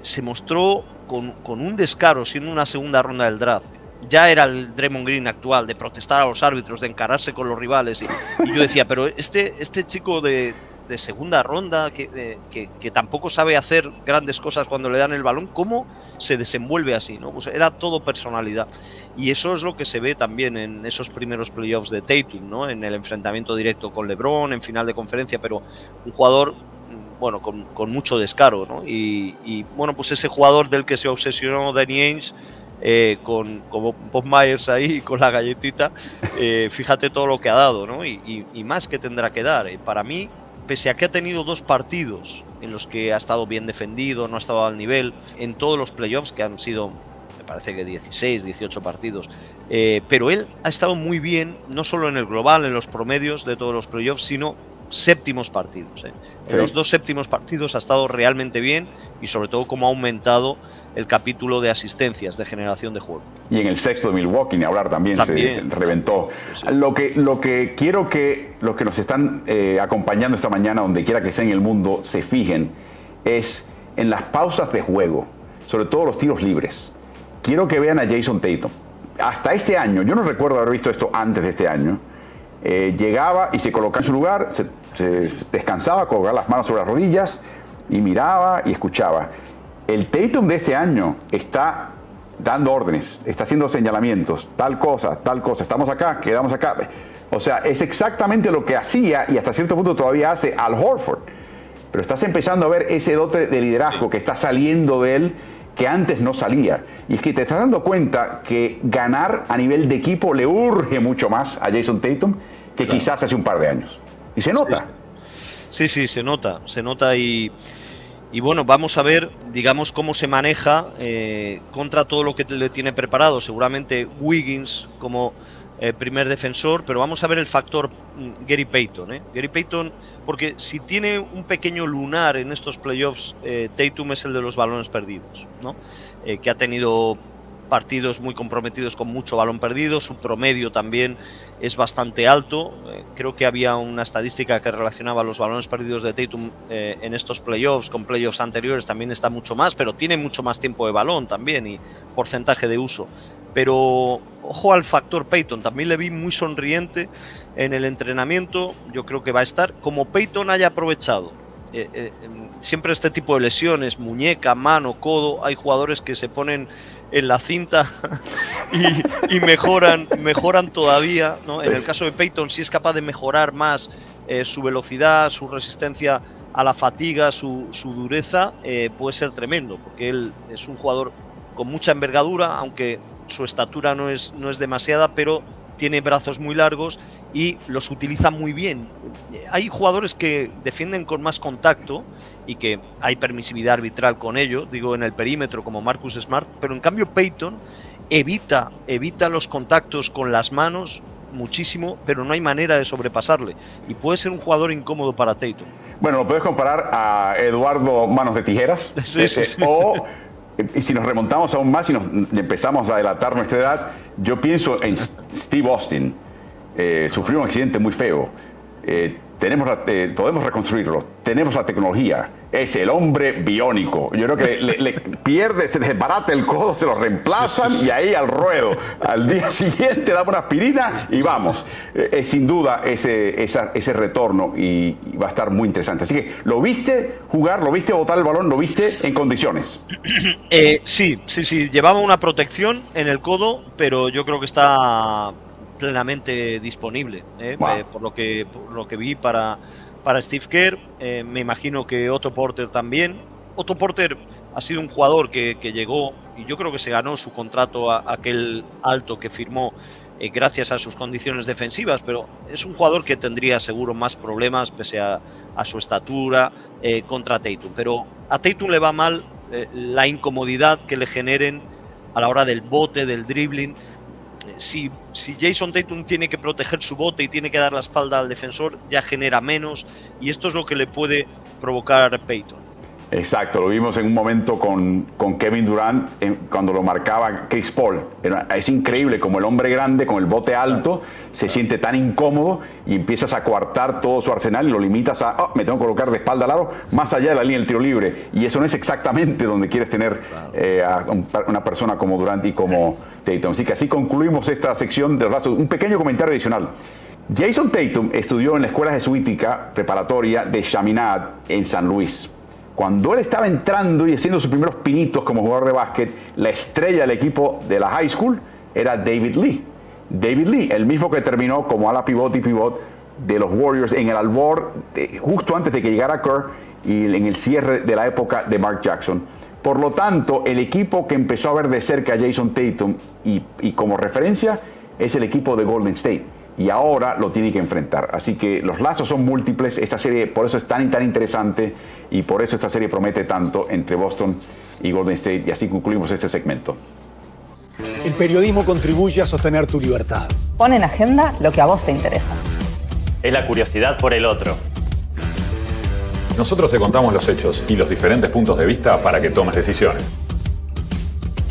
se mostró con, un descaro, siendo una segunda ronda del draft. Ya era el Draymond Green actual, de protestar a los árbitros, de encararse con los rivales. Y, y yo decía, pero este, este chico de, de segunda ronda, que, que, tampoco sabe hacer grandes cosas cuando le dan el balón, ¿cómo se desenvuelve así? ¿no? Pues era todo personalidad. Y eso es lo que se ve también en esos primeros playoffs de Tatum, ¿no? en el enfrentamiento directo con LeBron, en final de conferencia, pero un jugador bueno, con, con mucho descaro, ¿no? Y, bueno, pues ese jugador del que se obsesionó Danny Ainge, eh, con como Bob Myers ahí con la galletita, eh, fíjate todo lo que ha dado, ¿no? Y, y, más que tendrá que dar. Eh, para mí, pese a que ha tenido dos partidos en los que ha estado bien defendido, no ha estado al nivel, en todos los playoffs que han sido, me parece que 16, 18 partidos. Eh, pero él ha estado muy bien, no solo en el global, en los promedios de todos los playoffs, sino séptimos partidos. ¿eh? En los dos séptimos partidos ha estado realmente bien y sobre todo cómo ha aumentado el capítulo de asistencias, de generación de juego. Y en el sexto de Milwaukee, ni hablar también, se reventó. Lo, que, lo que quiero que los que nos están eh, acompañando esta mañana, donde quiera que sea en el mundo, se fijen, es en las pausas de juego, sobre todo los tiros libres. Quiero que vean a Jason Tatum. Hasta este año, yo no recuerdo haber visto esto antes de este año, eh, llegaba y se colocaba en su lugar, se, se descansaba, colgaba las manos sobre las rodillas y miraba y escuchaba el Tatum de este año está dando órdenes, está haciendo señalamientos, tal cosa, tal cosa, estamos acá, quedamos acá. O sea, es exactamente lo que hacía y hasta cierto punto todavía hace Al Horford. Pero estás empezando a ver ese dote de liderazgo que está saliendo de él que antes no salía. Y es que te estás dando cuenta que ganar a nivel de equipo le urge mucho más a Jason Tatum que quizás hace un par de años. Y se nota. Sí, sí, se nota, se nota y... Y bueno, vamos a ver, digamos, cómo se maneja eh, contra todo lo que le tiene preparado. Seguramente Wiggins como eh, primer defensor, pero vamos a ver el factor mm, Gary Payton. ¿eh? Gary Payton, porque si tiene un pequeño lunar en estos playoffs, Tatum es el de los balones perdidos, ¿no? que ha tenido partidos muy comprometidos con mucho balón perdido, su promedio también es bastante alto. Eh, creo que había una estadística que relacionaba los balones perdidos de Tatum eh, en estos playoffs con playoffs anteriores, también está mucho más, pero tiene mucho más tiempo de balón también y porcentaje de uso. Pero ojo al factor Peyton, también le vi muy sonriente en el entrenamiento, yo creo que va a estar, como Peyton haya aprovechado eh, siempre este tipo de lesiones, muñeca, mano, codo, hay jugadores que se ponen en la cinta y, mejoran, mejoran todavía. ¿no? En el caso de Peyton, si es capaz de mejorar más eh, su velocidad, su resistencia a la fatiga, su, dureza, eh, puede ser tremendo, porque él es un jugador con mucha envergadura, aunque su estatura no es, no es demasiada, pero tiene brazos muy largos y los utiliza muy bien. Hay jugadores que defienden con más contacto y que hay permisividad arbitral con ello, digo en el perímetro como Marcus Smart, pero en cambio Peyton evita, evita los contactos con las manos muchísimo, pero no hay manera de sobrepasarle y puede ser un jugador incómodo para Tatum. Bueno, lo puedes comparar a Eduardo Manos de Tijeras sí, sí, eh, o y si nos remontamos aún más y nos empezamos a delatar nuestra edad, yo pienso en Steve Austin. Eh, sufrió un accidente muy feo. Eh, tenemos, eh, podemos reconstruirlo, tenemos la tecnología, es el hombre biónico. Yo creo que le, pierde, se desbarata el codo, se lo reemplazan y ahí al ruedo. Al día siguiente damos una aspirina y vamos. Es sin duda ese, ese retorno y, va a estar muy interesante. Así que, ¿lo viste jugar, lo viste botar el balón, lo viste en condiciones? sí, sí, sí. Llevaba una protección en el codo, pero yo creo que está plenamente disponible, ¿eh? Eh, por, lo que, lo que vi para, para Steve Kerr. Eh, me imagino que Otto Porter también. Otto Porter ha sido un jugador que, llegó y yo creo que se ganó su contrato a, aquel alto que firmó gracias a sus condiciones defensivas, pero es un jugador que tendría seguro más problemas pese a, a su estatura contra Tatum. Pero a Tatum le va mal la incomodidad que le generen a la hora del bote, del dribbling si, si Jason Tatum tiene que proteger su bote y tiene que dar la espalda al defensor, ya genera menos y esto es lo que le puede provocar Peyton. Exacto, lo vimos en un momento con, con Kevin Durant cuando lo marcaba Chris Paul. es increíble como el hombre grande con el bote alto se siente tan incómodo y empiezas a coartar todo su arsenal y lo limitas a, oh, me tengo que colocar de espalda al lado, más allá de la línea del tiro libre. Y eso no es exactamente donde quieres tener eh, a una persona como Durant y como Tatum. Así que así concluimos esta sección de brazos. Un pequeño comentario adicional. Jason Tatum estudió en la escuela jesuítica preparatoria de Chaminade en San Luis. Cuando él estaba entrando y haciendo sus primeros pinitos como jugador de básquet, la estrella del equipo de la high school era David Lee. David Lee, el mismo que terminó como ala pivot y pivot de los Warriors en el albor, justo antes de que llegara Kerr y en el cierre de la época de Mark Jackson. Por lo tanto, el equipo que empezó a ver de cerca a Jason Tatum y como referencia es el equipo de Golden State. Y ahora lo tiene que enfrentar. Así que los lazos son múltiples, esta serie por eso es tan y tan interesante y por eso esta serie promete tanto entre Boston y Golden State y así concluimos este segmento. El periodismo contribuye a sostener tu libertad. Pon en agenda lo que a vos te interesa. Es la curiosidad por el otro. Nosotros te contamos los hechos y los diferentes puntos de vista para que tomes decisiones.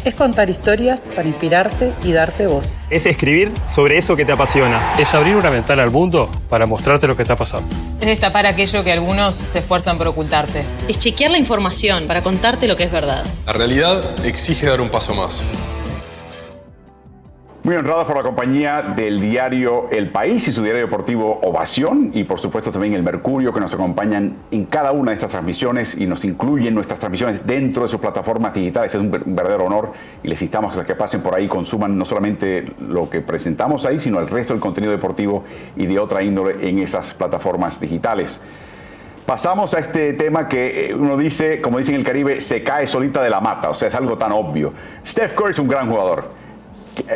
Es contar historias para inspirarte y darte voz. Es escribir sobre eso que te apasiona. Es abrir una ventana al mundo para mostrarte lo que está pasando. Es destapar aquello que algunos se esfuerzan por ocultarte. Es chequear la información para contarte lo que es verdad. La realidad exige dar un paso más. Muy honrados por la compañía del diario El País y su diario deportivo Ovación y por supuesto también el Mercurio que nos acompañan en cada una de estas transmisiones y nos incluyen nuestras transmisiones dentro de sus plataformas digitales. Es un verdadero honor y les instamos a que pasen por ahí, consuman no solamente lo que presentamos ahí, sino el resto del contenido deportivo y de otra índole en esas plataformas digitales. Pasamos a este tema que eh, uno dice, como dicen en el Caribe, se cae solita de la mata, o sea, es algo tan obvio. Steph Curry es un gran jugador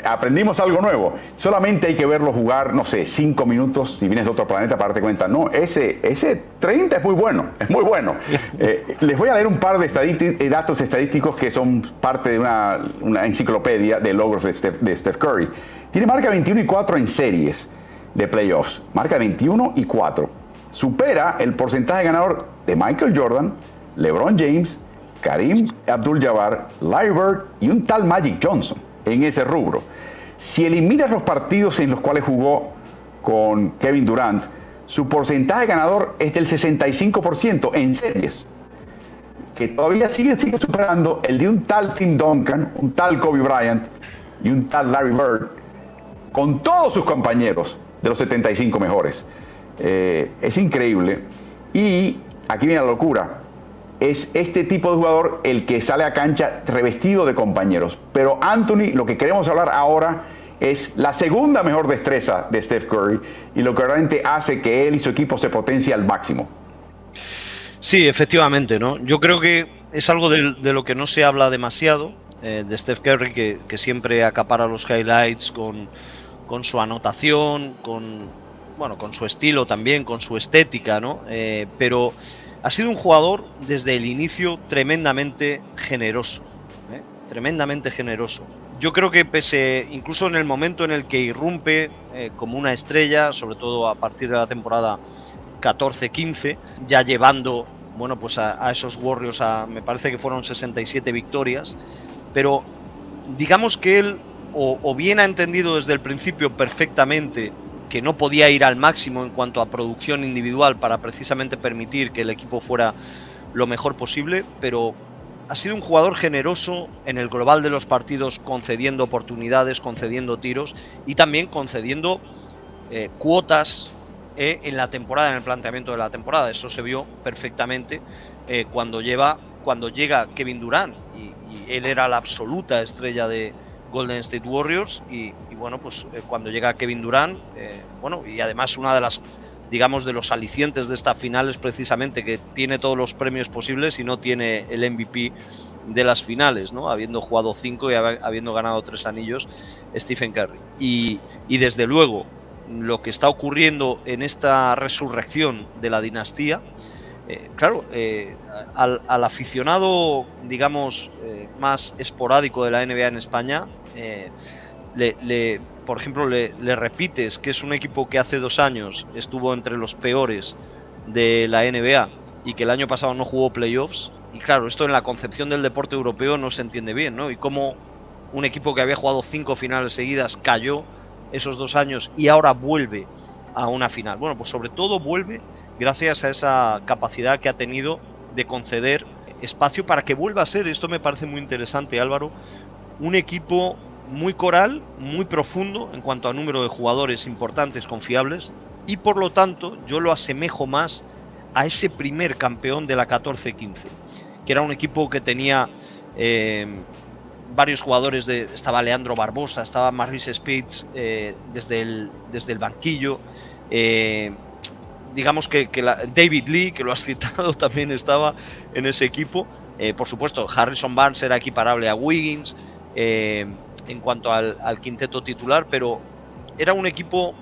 aprendimos algo nuevo. Solamente hay que verlo jugar, no sé, cinco minutos si vienes de otro planeta para darte cuenta. No, ese, ese 30 es muy bueno, es muy bueno. Eh, les voy a leer un par de eh, datos estadísticos que son parte de una, enciclopedia de logros de Steph, Curry. Tiene marca 21 y 4 en series de playoffs. Marca 21 y 4. Supera el porcentaje ganador de Michael Jordan, LeBron James, Karim Abdul-Jabbar, Larry Bird y un tal Magic Johnson en ese rubro. Si eliminas los partidos en los cuales jugó con Kevin Durant, su porcentaje ganador es del 65% en series, que todavía sigue, superando el de un tal Tim Duncan, un tal Kobe Bryant y un tal Larry Bird, con todos sus compañeros de los 75 mejores. Eh, es increíble. Y aquí viene la locura es este tipo de jugador el que sale a cancha revestido de compañeros. Pero Anthony, lo que queremos hablar ahora es la segunda mejor destreza de Steph Curry y lo que realmente hace que él y su equipo se potencie al máximo. Sí, efectivamente, ¿no? Yo creo que es algo de, lo que no se habla demasiado eh, de Steph Curry, que, siempre acapara los highlights con, con, su anotación, con, bueno, con su estilo también, con su estética, ¿no? Eh, pero ha sido un jugador desde el inicio tremendamente generoso, ¿eh? tremendamente generoso. Yo creo que pese, incluso en el momento en el que irrumpe eh, como una estrella, sobre todo a partir de la temporada 14-15, ya llevando bueno, pues a, esos Warriors a, me parece que fueron 67 victorias, pero digamos que él o bien ha entendido desde el principio perfectamente que no podía ir al máximo en cuanto a producción individual para precisamente permitir que el equipo fuera lo mejor posible, pero ha sido un jugador generoso en el global de los partidos, concediendo oportunidades, concediendo tiros y también concediendo eh, cuotas eh, en la temporada, en el planteamiento de la temporada. Eso se vio perfectamente eh, cuando, lleva, cuando llega Kevin Durant y él era la absoluta estrella de, Golden State Warriors y, bueno, pues eh, cuando llega Kevin Durant, eh, bueno, y además una de las, digamos, de los alicientes de esta final es precisamente que tiene todos los premios posibles y no tiene el MVP de las finales, ¿no? Habiendo jugado cinco y habiendo ganado tres anillos, Stephen Curry. Y, y desde luego, lo que está ocurriendo en esta resurrección de la dinastía, eh, claro, eh, al, aficionado, digamos, más esporádico de la NBA en España, le, por ejemplo, le, repites que es un equipo que hace dos años estuvo entre los peores de la NBA y que el año pasado no jugó playoffs. Y claro, esto en la concepción del deporte europeo no se entiende bien, ¿no? Y cómo un equipo que había jugado cinco finales seguidas cayó esos dos años y ahora vuelve a una final. Bueno, pues sobre todo vuelve gracias a esa capacidad que ha tenido de conceder espacio para que vuelva a ser, esto me parece muy interesante Álvaro, un equipo muy coral, muy profundo en cuanto a número de jugadores importantes, confiables, y por lo tanto yo lo asemejo más a ese primer campeón de la 14-15, que era un equipo que tenía eh, varios jugadores, estaba Leandro Barbosa, estaba Maurice Spitz eh, desde, el, desde el banquillo, eh, digamos que, David Lee, que lo has citado, también estaba en ese equipo. Por supuesto, Harrison Barnes era equiparable a Wiggins en cuanto al, quinteto titular, pero era un equipo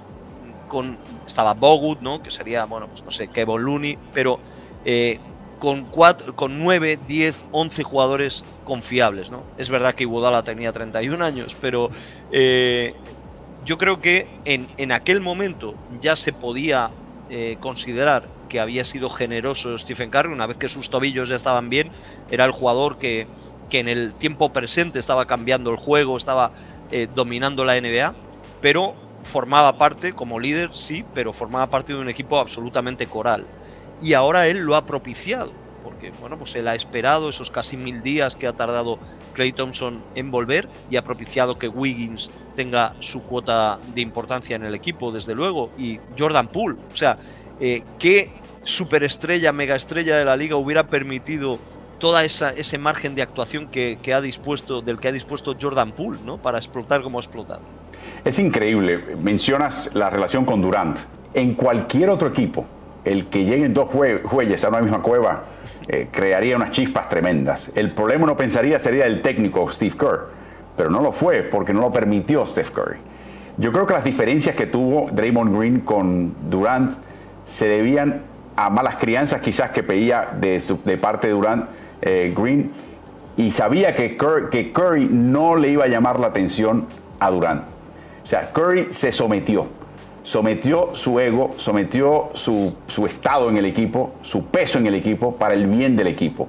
con estaba Bogut, ¿no? Que sería, bueno, pues no sé, Kevin Looney, pero eh, con, cuatro, con 9, 10, 11 jugadores confiables, ¿no? Es verdad que Iguodala tenía 31 años, pero eh, yo creo que en, en, aquel momento ya se podía eh, considerar que había sido generoso Stephen Curry, una vez que sus tobillos ya estaban bien, era el jugador que, que en el tiempo presente estaba cambiando el juego, estaba eh, dominando la NBA, pero formaba parte como líder, sí, pero formaba parte de un equipo absolutamente coral. Y ahora él lo ha propiciado, porque bueno, pues él ha esperado esos casi mil días que ha tardado Clay Thompson en volver y ha propiciado que Wiggins tenga su cuota de importancia en el equipo, desde luego, y Jordan Poole. O sea, eh, ¿qué superestrella, megaestrella de la liga hubiera permitido toda esa, ese margen de actuación que, que, ha dispuesto, del que ha dispuesto Jordan Poole, ¿no? Para explotar como ha explotado. Es increíble. Mencionas la relación con Durant. En cualquier otro equipo, el que lleguen dos jueyes a una misma cueva eh, crearía unas chispas tremendas. El problema no pensaría sería el técnico Steve Kerr, pero no lo fue porque no lo permitió Steve Curry. Yo creo que las diferencias que tuvo Draymond Green con Durant se debían a malas crianzas quizás que pedía de, su, de parte de Durant eh, Green y sabía que Curry, no le iba a llamar la atención a Durant. O sea, Curry se sometió sometió su ego, sometió su, su, estado en el equipo, su peso en el equipo para el bien del equipo.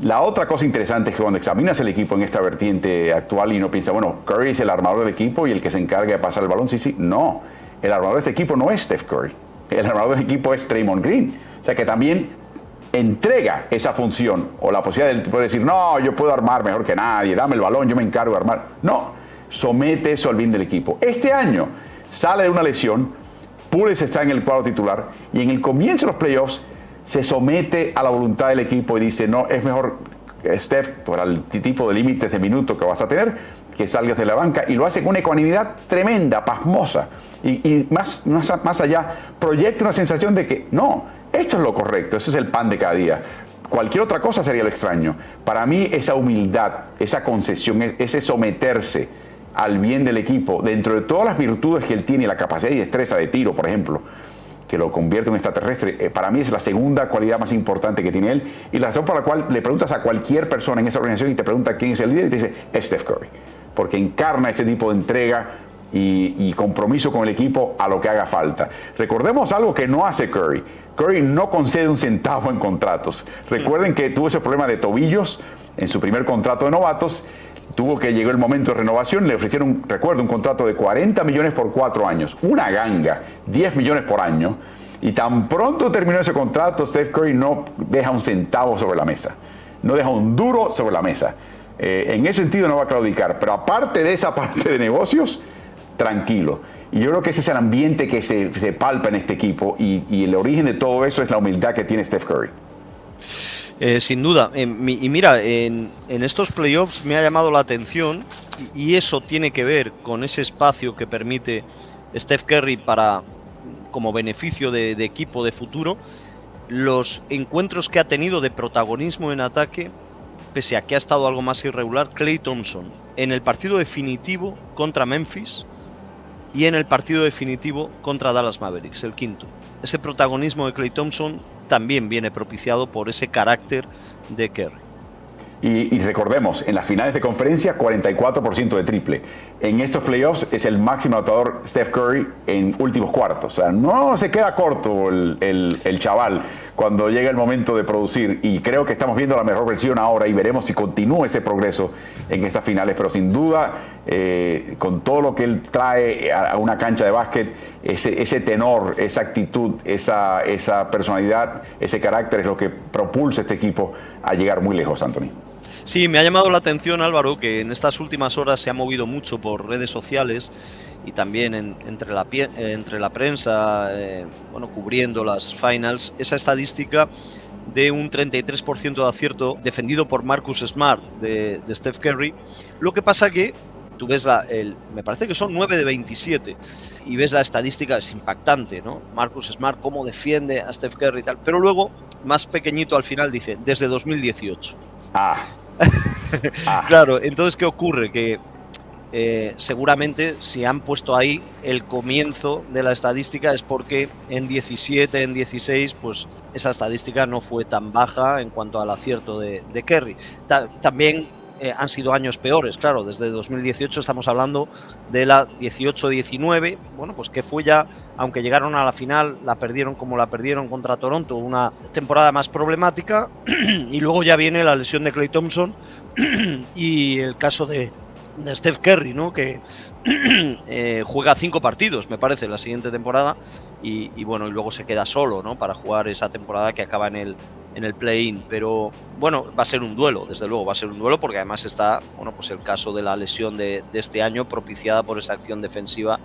La otra cosa interesante es que cuando examinas el equipo en esta vertiente actual y no piensa, bueno, Curry es el armador del equipo y el que se encarga de pasar el balón, sí, sí, no. El armador de este equipo no es Steph Curry. El armador del equipo es Draymond Green. O sea que también entrega esa función o la posibilidad de decir, no, yo puedo armar mejor que nadie, dame el balón, yo me encargo de armar. No, somete eso al bien del equipo. Este año sale de una lesión, Pules está en el cuadro titular y en el comienzo de los playoffs se somete a la voluntad del equipo y dice, no, es mejor, Steph, por el tipo de límites de minutos que vas a tener, que salgas de la banca y lo hace con una ecuanimidad tremenda, pasmosa. Y, y más, más, más allá, proyecta una sensación de que no, esto es lo correcto, ese es el pan de cada día. Cualquier otra cosa sería lo extraño. Para mí esa humildad, esa concesión, ese someterse, al bien del equipo, dentro de todas las virtudes que él tiene, la capacidad y destreza de tiro, por ejemplo, que lo convierte en extraterrestre, eh, para mí es la segunda cualidad más importante que tiene él y la razón por la cual le preguntas a cualquier persona en esa organización y te pregunta quién es el líder y te dice, es Steph Curry, porque encarna ese tipo de entrega y, y compromiso con el equipo a lo que haga falta. Recordemos algo que no hace Curry. Curry no concede un centavo en contratos. Recuerden que tuvo ese problema de tobillos en su primer contrato de novatos tuvo que llegó el momento de renovación, le ofrecieron, recuerdo, un contrato de 40 millones por cuatro años, una ganga, 10 millones por año, y tan pronto terminó ese contrato, Steph Curry no deja un centavo sobre la mesa, no deja un duro sobre la mesa. Eh, en ese sentido no va a claudicar, pero aparte de esa parte de negocios, tranquilo. Y yo creo que ese es el ambiente que se, se palpa en este equipo y, el origen de todo eso es la humildad que tiene Steph Curry. Eh, sin duda. y mira, en, en, estos playoffs me ha llamado la atención y, y, eso tiene que ver con ese espacio que permite Steph Curry para, como beneficio de, de, equipo de futuro, los encuentros que ha tenido de protagonismo en ataque, pese a que ha estado algo más irregular, Clay Thompson en el partido definitivo contra Memphis y en el partido definitivo contra Dallas Mavericks, el quinto. Ese protagonismo de Clay Thompson también viene propiciado por ese carácter de Kerry. Y, recordemos, en las finales de conferencia, 44% de triple. En estos playoffs es el máximo anotador Steph Curry en últimos cuartos. O sea, no se queda corto el, el, chaval cuando llega el momento de producir. Y creo que estamos viendo la mejor versión ahora y veremos si continúa ese progreso en estas finales. Pero sin duda, eh, con todo lo que él trae a, una cancha de básquet, ese, ese, tenor, esa actitud, esa, esa personalidad, ese carácter es lo que propulsa este equipo a llegar muy lejos, Anthony. Sí, me ha llamado la atención Álvaro que en estas últimas horas se ha movido mucho por redes sociales y también en, entre, la, entre la prensa, eh, bueno, cubriendo las finals, esa estadística de un 33% de acierto defendido por Marcus Smart de, de, Steph Curry. Lo que pasa que tú ves la, el, me parece que son 9 de 27 y ves la estadística, es impactante, ¿no? Marcus Smart, cómo defiende a Steph Curry y tal. Pero luego, más pequeñito al final, dice, desde 2018. Ah. ah. claro, entonces, ¿qué ocurre? Que eh, seguramente si han puesto ahí el comienzo de la estadística es porque en 17, en 16, pues esa estadística no fue tan baja en cuanto al acierto de, Kerry. también eh, han sido años peores, claro, desde 2018 estamos hablando de la 18-19, bueno, pues que fue ya, aunque llegaron a la final, la perdieron como la perdieron contra Toronto, una temporada más problemática, y luego ya viene la lesión de Clay Thompson y el caso de, de Steph Curry, ¿no? Que eh, juega cinco partidos, me parece, la siguiente temporada. Y, bueno, y luego se queda solo, ¿no? Para jugar esa temporada que acaba en el, en el play-in. Pero bueno, va a ser un duelo, desde luego, va a ser un duelo porque además está, bueno, pues el caso de la lesión de, este año propiciada por esa acción defensiva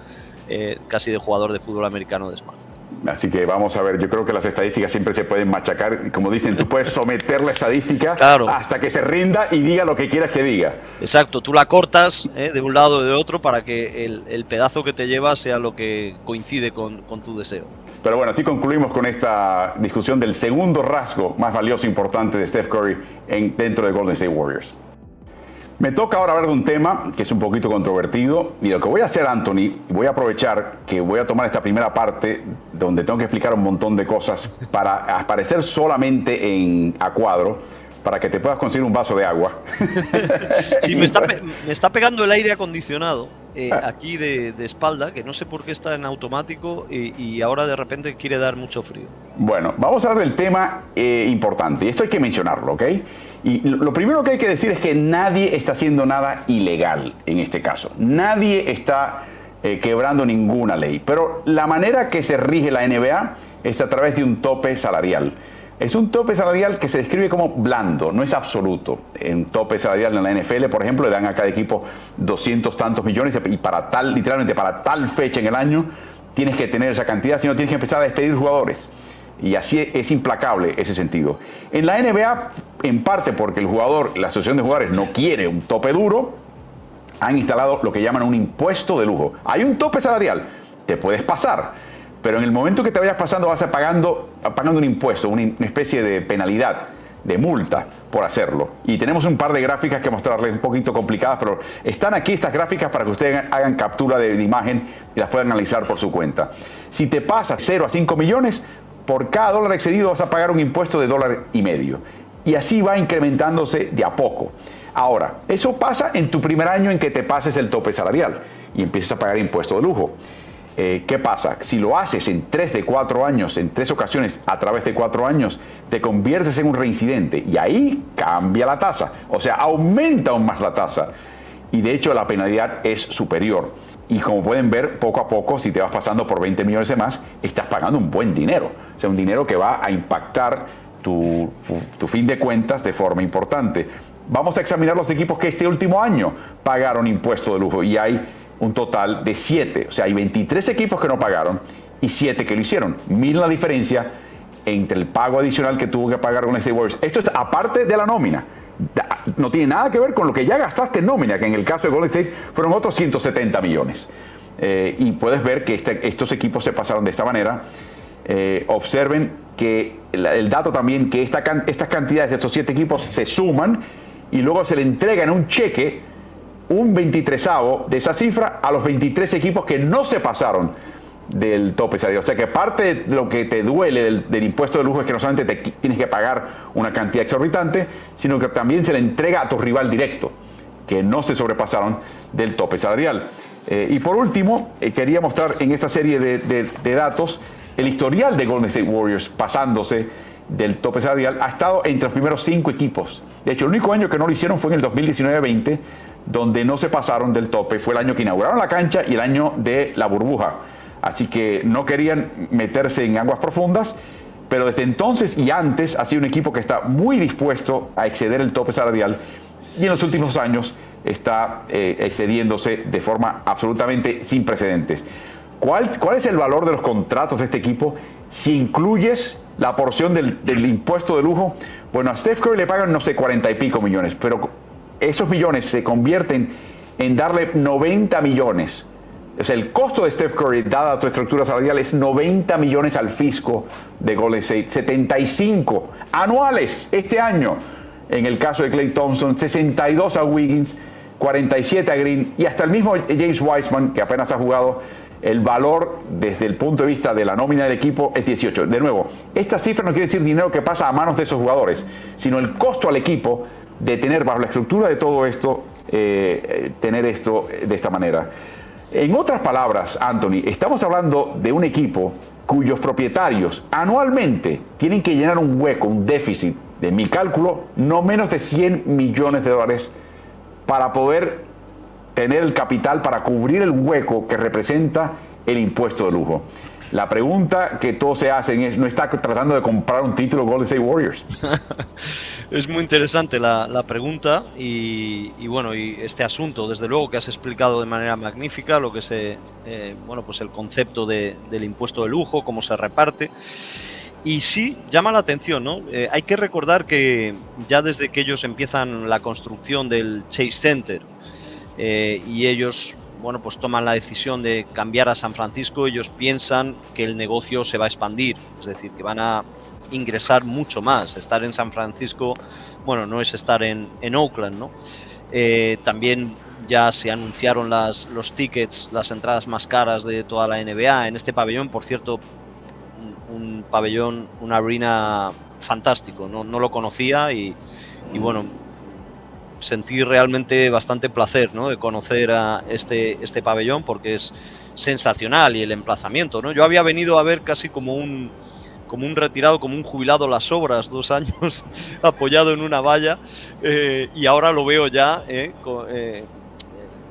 eh, casi de jugador de fútbol americano de Smart. Así que vamos a ver, yo creo que las estadísticas siempre se pueden machacar. Como dicen, tú puedes someter la estadística hasta que se rinda y diga lo que quieras que diga. Exacto, tú la cortas ¿eh? de un lado o de otro para que el, pedazo que te lleva sea lo que coincide con, tu deseo. Pero bueno, así concluimos con esta discusión del segundo rasgo más valioso e importante de Steph Curry en, dentro de Golden State Warriors. Me toca ahora hablar de un tema que es un poquito controvertido y lo que voy a hacer, Anthony, voy a aprovechar que voy a tomar esta primera parte donde tengo que explicar un montón de cosas para aparecer solamente en a cuadro para que te puedas conseguir un vaso de agua. Sí, me está, pegando el aire acondicionado eh, ah. aquí de, espalda, que no sé por qué está en automático y, ahora de repente quiere dar mucho frío. Bueno, vamos a hablar del tema eh, importante y esto hay que mencionarlo, ¿ok? Y lo primero que hay que decir es que nadie está haciendo nada ilegal en este caso. Nadie está eh, quebrando ninguna ley. Pero la manera que se rige la NBA es a través de un tope salarial. Es un tope salarial que se describe como blando, no es absoluto. En tope salarial en la NFL, por ejemplo, le dan a cada equipo 200 tantos millones y para tal, literalmente para tal fecha en el año, tienes que tener esa cantidad, si no tienes que empezar a despedir jugadores. Y así es implacable ese sentido. En la NBA, en parte porque el jugador, la asociación de jugadores no quiere un tope duro, han instalado lo que llaman un impuesto de lujo. Hay un tope salarial, te puedes pasar, pero en el momento que te vayas pasando vas a pagando, pagando un impuesto, una especie de penalidad, de multa por hacerlo. Y tenemos un par de gráficas que mostrarles un poquito complicadas, pero están aquí estas gráficas para que ustedes hagan captura de, imagen y las puedan analizar por su cuenta. Si te pasas 0 a 5 millones, por cada dólar excedido vas a pagar un impuesto de dólar y medio. Y así va incrementándose de a poco. Ahora, eso pasa en tu primer año en que te pases el tope salarial y empiezas a pagar impuesto de lujo. Eh, ¿Qué pasa? Si lo haces en tres de cuatro años, en tres ocasiones a través de cuatro años, te conviertes en un reincidente y ahí cambia la tasa. O sea, aumenta aún más la tasa. Y de hecho la penalidad es superior. Y como pueden ver, poco a poco, si te vas pasando por 20 millones de más, estás pagando un buen dinero. O sea, un dinero que va a impactar tu, fin de cuentas de forma importante. Vamos a examinar los equipos que este último año pagaron impuesto de lujo y hay un total de 7. O sea, hay 23 equipos que no pagaron y 7 que lo hicieron. Miren la diferencia entre el pago adicional que tuvo que pagar con ese Warriors. Esto es aparte de la nómina no tiene nada que ver con lo que ya gastaste en nómina, que en el caso de Golden State fueron otros 170 millones. Eh, y puedes ver que este, estos equipos se pasaron de esta manera. Eh, observen que el, dato también que esta, estas cantidades de estos siete equipos se suman y luego se le entrega en un cheque un 23 de esa cifra a los 23 equipos que no se pasaron del tope salarial. O sea que parte de lo que te duele del, impuesto de lujo es que no solamente te tienes que pagar una cantidad exorbitante, sino que también se le entrega a tu rival directo, que no se sobrepasaron del tope salarial. Eh, y por último, eh, quería mostrar en esta serie de, datos el historial de Golden State Warriors pasándose del tope salarial ha estado entre los primeros cinco equipos. De hecho, el único año que no lo hicieron fue en el 2019-20, donde no se pasaron del tope. Fue el año que inauguraron la cancha y el año de la burbuja así que no querían meterse en aguas profundas, pero desde entonces y antes ha sido un equipo que está muy dispuesto a exceder el tope salarial y en los últimos años está eh, excediéndose de forma absolutamente sin precedentes. ¿Cuál, ¿Cuál, es el valor de los contratos de este equipo si incluyes la porción del, del impuesto de lujo? Bueno, a Steph Curry le pagan, no sé, cuarenta y pico millones, pero esos millones se convierten en darle 90 millones o sea, el costo de Steph Curry, dada tu estructura salarial, es 90 millones al fisco de Golden State, 75 anuales este año. En el caso de Clay Thompson, 62 a Wiggins, 47 a Green y hasta el mismo James Wiseman, que apenas ha jugado, el valor desde el punto de vista de la nómina del equipo es 18. De nuevo, esta cifra no quiere decir dinero que pasa a manos de esos jugadores, sino el costo al equipo de tener bajo la estructura de todo esto, eh, tener esto de esta manera. En otras palabras, Anthony, estamos hablando de un equipo cuyos propietarios anualmente tienen que llenar un hueco, un déficit, de mi cálculo, no menos de 100 millones de dólares para poder tener el capital para cubrir el hueco que representa el impuesto de lujo. La pregunta que todos se hacen es, ¿no está tratando de comprar un título Golden State Warriors? es muy interesante la, pregunta y, bueno, y este asunto, desde luego que has explicado de manera magnífica lo que es eh, bueno, pues el concepto del impuesto de lujo, cómo se reparte. Y sí, llama la atención, ¿no? Eh, hay que recordar que ya desde que ellos empiezan la construcción del Chase Center eh, y ellos bueno, pues toman la decisión de cambiar a San Francisco, ellos piensan que el negocio se va a expandir, es decir, que van a ingresar mucho más. Estar en San Francisco, bueno, no es estar en, en Oakland, ¿no? Eh, también ya se anunciaron las, los tickets, las entradas más caras de toda la NBA en este pabellón, por cierto, un, pabellón, una arena fantástico, no, no lo conocía y, y bueno, sentí realmente bastante placer ¿no? de conocer a este, este pabellón porque es sensacional y el emplazamiento. ¿no? Yo había venido a ver casi como un, como un retirado, como un jubilado las obras, dos años apoyado en una valla eh, y ahora lo veo ya eh, eh,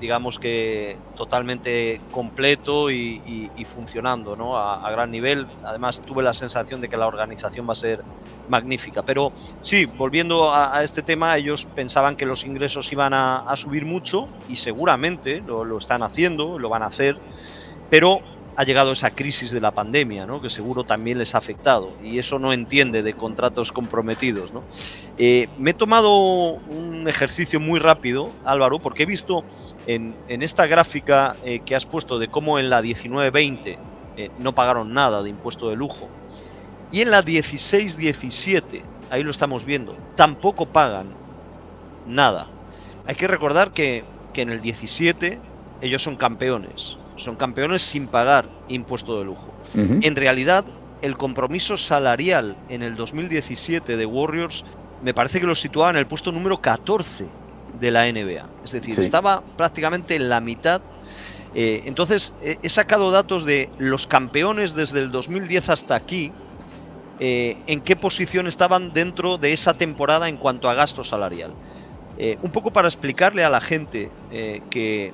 digamos que totalmente completo y, funcionando ¿no? a, gran nivel. Además tuve la sensación de que la organización va a ser magnífica. Pero sí, volviendo a, este tema, ellos pensaban que los ingresos iban a, subir mucho y seguramente lo, están haciendo, lo van a hacer, pero ha llegado esa crisis de la pandemia, ¿no? que seguro también les ha afectado, y eso no entiende de contratos comprometidos. ¿no? Eh, me he tomado un ejercicio muy rápido, Álvaro, porque he visto en, esta gráfica eh, que has puesto de cómo en la 19-20 eh, no pagaron nada de impuesto de lujo, y en la 16-17, ahí lo estamos viendo, tampoco pagan nada. Hay que recordar que, que en el 17 ellos son campeones, son campeones sin pagar impuesto de lujo. En realidad, el compromiso salarial en el 2017 de Warriors me parece que lo situaba en el puesto número 14 de la NBA. Es decir, estaba prácticamente en la mitad. Eh, entonces, he sacado datos de los campeones desde el 2010 hasta aquí, eh, en qué posición estaban dentro de esa temporada en cuanto a gasto salarial. Eh, un poco para explicarle a la gente que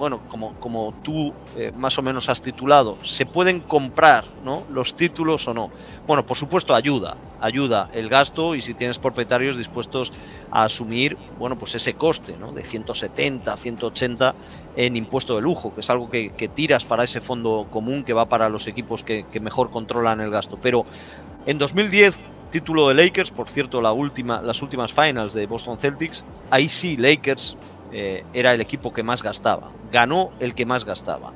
bueno, como, como tú eh, más o menos has titulado, ¿se pueden comprar ¿no? los títulos o no? Bueno, por supuesto ayuda, ayuda el gasto y si tienes propietarios dispuestos a asumir, bueno, pues ese coste, ¿no? De 170, 180 en impuesto de lujo, que es algo que, tiras para ese fondo común que va para los equipos que, que mejor controlan el gasto. Pero en 2010 título de Lakers, por cierto, la última, las últimas finals de Boston Celtics, ahí sí Lakers eh, era el equipo que más gastaba. Ganó el que más gastaba.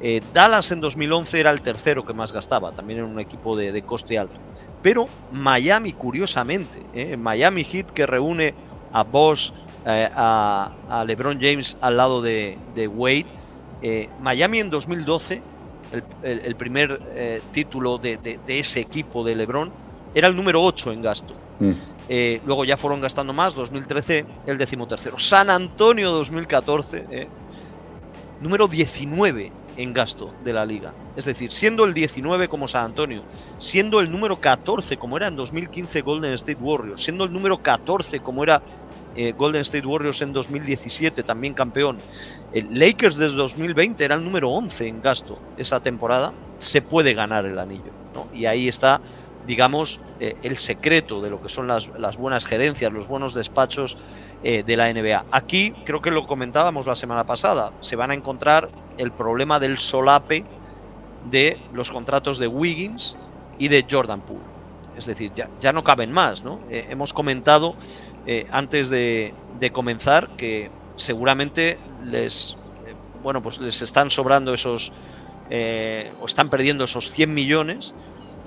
Eh, Dallas en 2011 era el tercero que más gastaba, también era un equipo de, coste alto. Pero Miami, curiosamente, eh, Miami Heat que reúne a Bosch, a, LeBron James al lado de, Wade, Miami en 2012, el, primer título de, ese equipo de LeBron, era el número 8 en gasto. Mm. Eh, luego ya fueron gastando más, 2013 el decimotercero. San Antonio 2014, eh, número 19 en gasto de la liga. Es decir, siendo el 19 como San Antonio, siendo el número 14 como era en 2015 Golden State Warriors, siendo el número 14 como era eh, Golden State Warriors en 2017, también campeón. El Lakers desde 2020 era el número 11 en gasto esa temporada. Se puede ganar el anillo. Y ahí está digamos, eh, el secreto de lo que son las, buenas gerencias, los buenos despachos eh, de la NBA. Aquí, creo que lo comentábamos la semana pasada, se van a encontrar el problema del solape de los contratos de Wiggins y de Jordan Poole. Es decir, ya, ya no caben más, ¿no? Eh, hemos comentado antes de, comenzar que seguramente les, bueno, pues les están sobrando esos, o están perdiendo esos 100 millones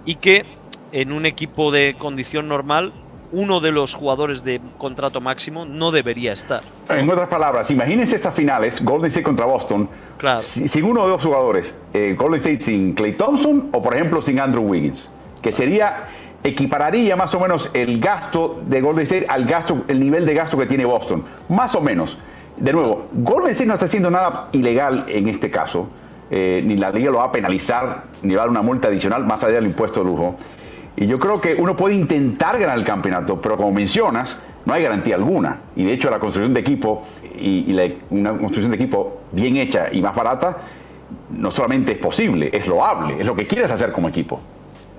y que en un equipo de condición normal uno de los jugadores de contrato máximo no debería estar. En otras palabras, imagínense estas finales, Golden State contra Boston, sin uno de dos jugadores, eh, Golden State sin Clay Thompson o por ejemplo sin Andrew Wiggins, que sería equipararía más o menos el gasto de Golden State al gasto, el nivel de gasto que tiene Boston, más o menos. De nuevo, Golden State no está haciendo nada ilegal en este caso, eh, ni la liga lo va a penalizar, ni va a dar una multa adicional más allá del impuesto de lujo. Y yo creo que uno puede intentar ganar el campeonato, pero como mencionas, no hay garantía alguna. Y de hecho la construcción de equipo y, una construcción de equipo bien hecha y más barata no solamente es posible, es loable, es lo que quieres hacer como equipo.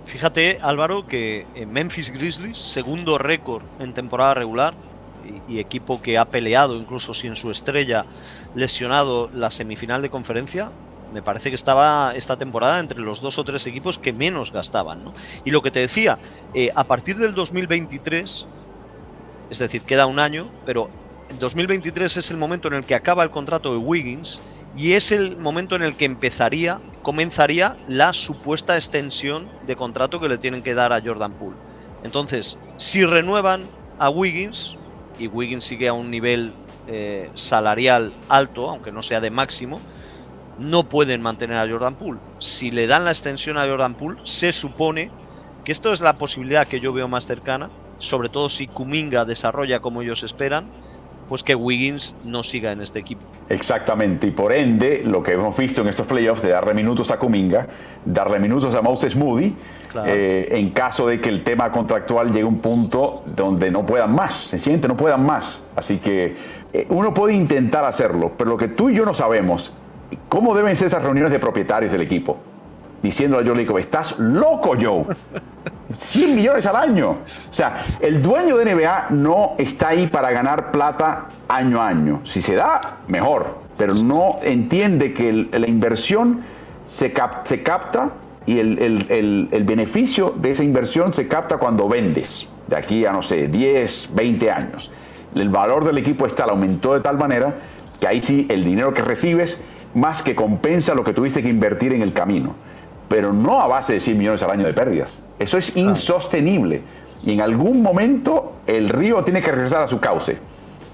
Fíjate, Álvaro, que en Memphis Grizzlies, segundo récord en temporada regular y, equipo que ha peleado incluso sin su estrella lesionado la semifinal de conferencia, me parece que estaba esta temporada entre los dos o tres equipos que menos gastaban. Y lo que te decía, eh, a partir del 2023 es decir, queda un año, pero 2023 es el momento en el que acaba el contrato de Wiggins y es el momento en el que empezaría, comenzaría la supuesta extensión de contrato que le tienen que dar a Jordan Poole. Entonces, si renuevan a Wiggins, y Wiggins sigue a un nivel eh, salarial alto, aunque no sea de máximo, no pueden mantener a Jordan Poole. Si le dan la extensión a Jordan Poole, se supone que esto es la posibilidad que yo veo más cercana, sobre todo si Kuminga desarrolla como ellos esperan, pues que Wiggins no siga en este equipo. Exactamente, y por ende, lo que hemos visto en estos playoffs de darle minutos a Kuminga, darle minutos a Moses Moody, eh, en caso de que el tema contractual llegue a un punto donde no puedan más, se siente, no puedan más. Así que eh, uno puede intentar hacerlo, pero lo que tú y yo no sabemos, ¿cómo deben ser esas reuniones de propietarios del equipo? Diciéndole a Joe Lacob, estás loco, Joe. 100 millones al año. O sea, el dueño de NBA no está ahí para ganar plata año a año. Si se da, mejor. Pero no entiende que la inversión se, se capta y el, el, beneficio de esa inversión se capta cuando vendes. De aquí a, no sé, 10, 20 años. El valor del equipo está, aumentó de tal manera que ahí sí el dinero que recibes más que compensa lo que tuviste que invertir en el camino. Pero no a base de 100 millones al año de pérdidas. Eso es insostenible. Y en algún momento el río tiene que regresar a su cauce.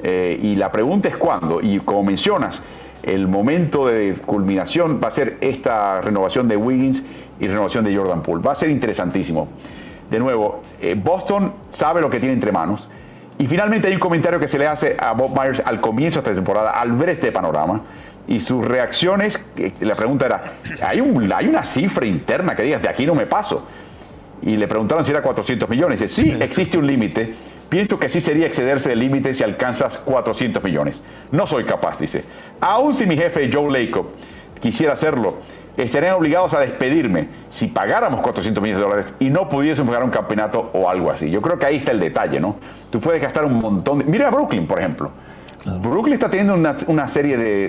Eh, y la pregunta es cuándo. Y como mencionas, el momento de culminación va a ser esta renovación de Wiggins y renovación de Jordan Poole. Va a ser interesantísimo. De nuevo, eh, Boston sabe lo que tiene entre manos. Y finalmente hay un comentario que se le hace a Bob Myers al comienzo de esta temporada, al ver este panorama. Y sus reacciones, la pregunta era, ¿hay, un, hay una cifra interna que digas, de aquí no me paso? y le preguntaron si era 400 millones. Dice, sí, existe un límite. Pienso que sí sería excederse del límite si alcanzas 400 millones. No soy capaz, dice. Aún si mi jefe Joe Lacob quisiera hacerlo, estarían obligados a despedirme si pagáramos 400 millones de dólares y no pudiésemos pagar un campeonato o algo así. Yo creo que ahí está el detalle, ¿no? Tú puedes gastar un montón de... Mira a Brooklyn, por ejemplo. Brooklyn está teniendo una, serie de,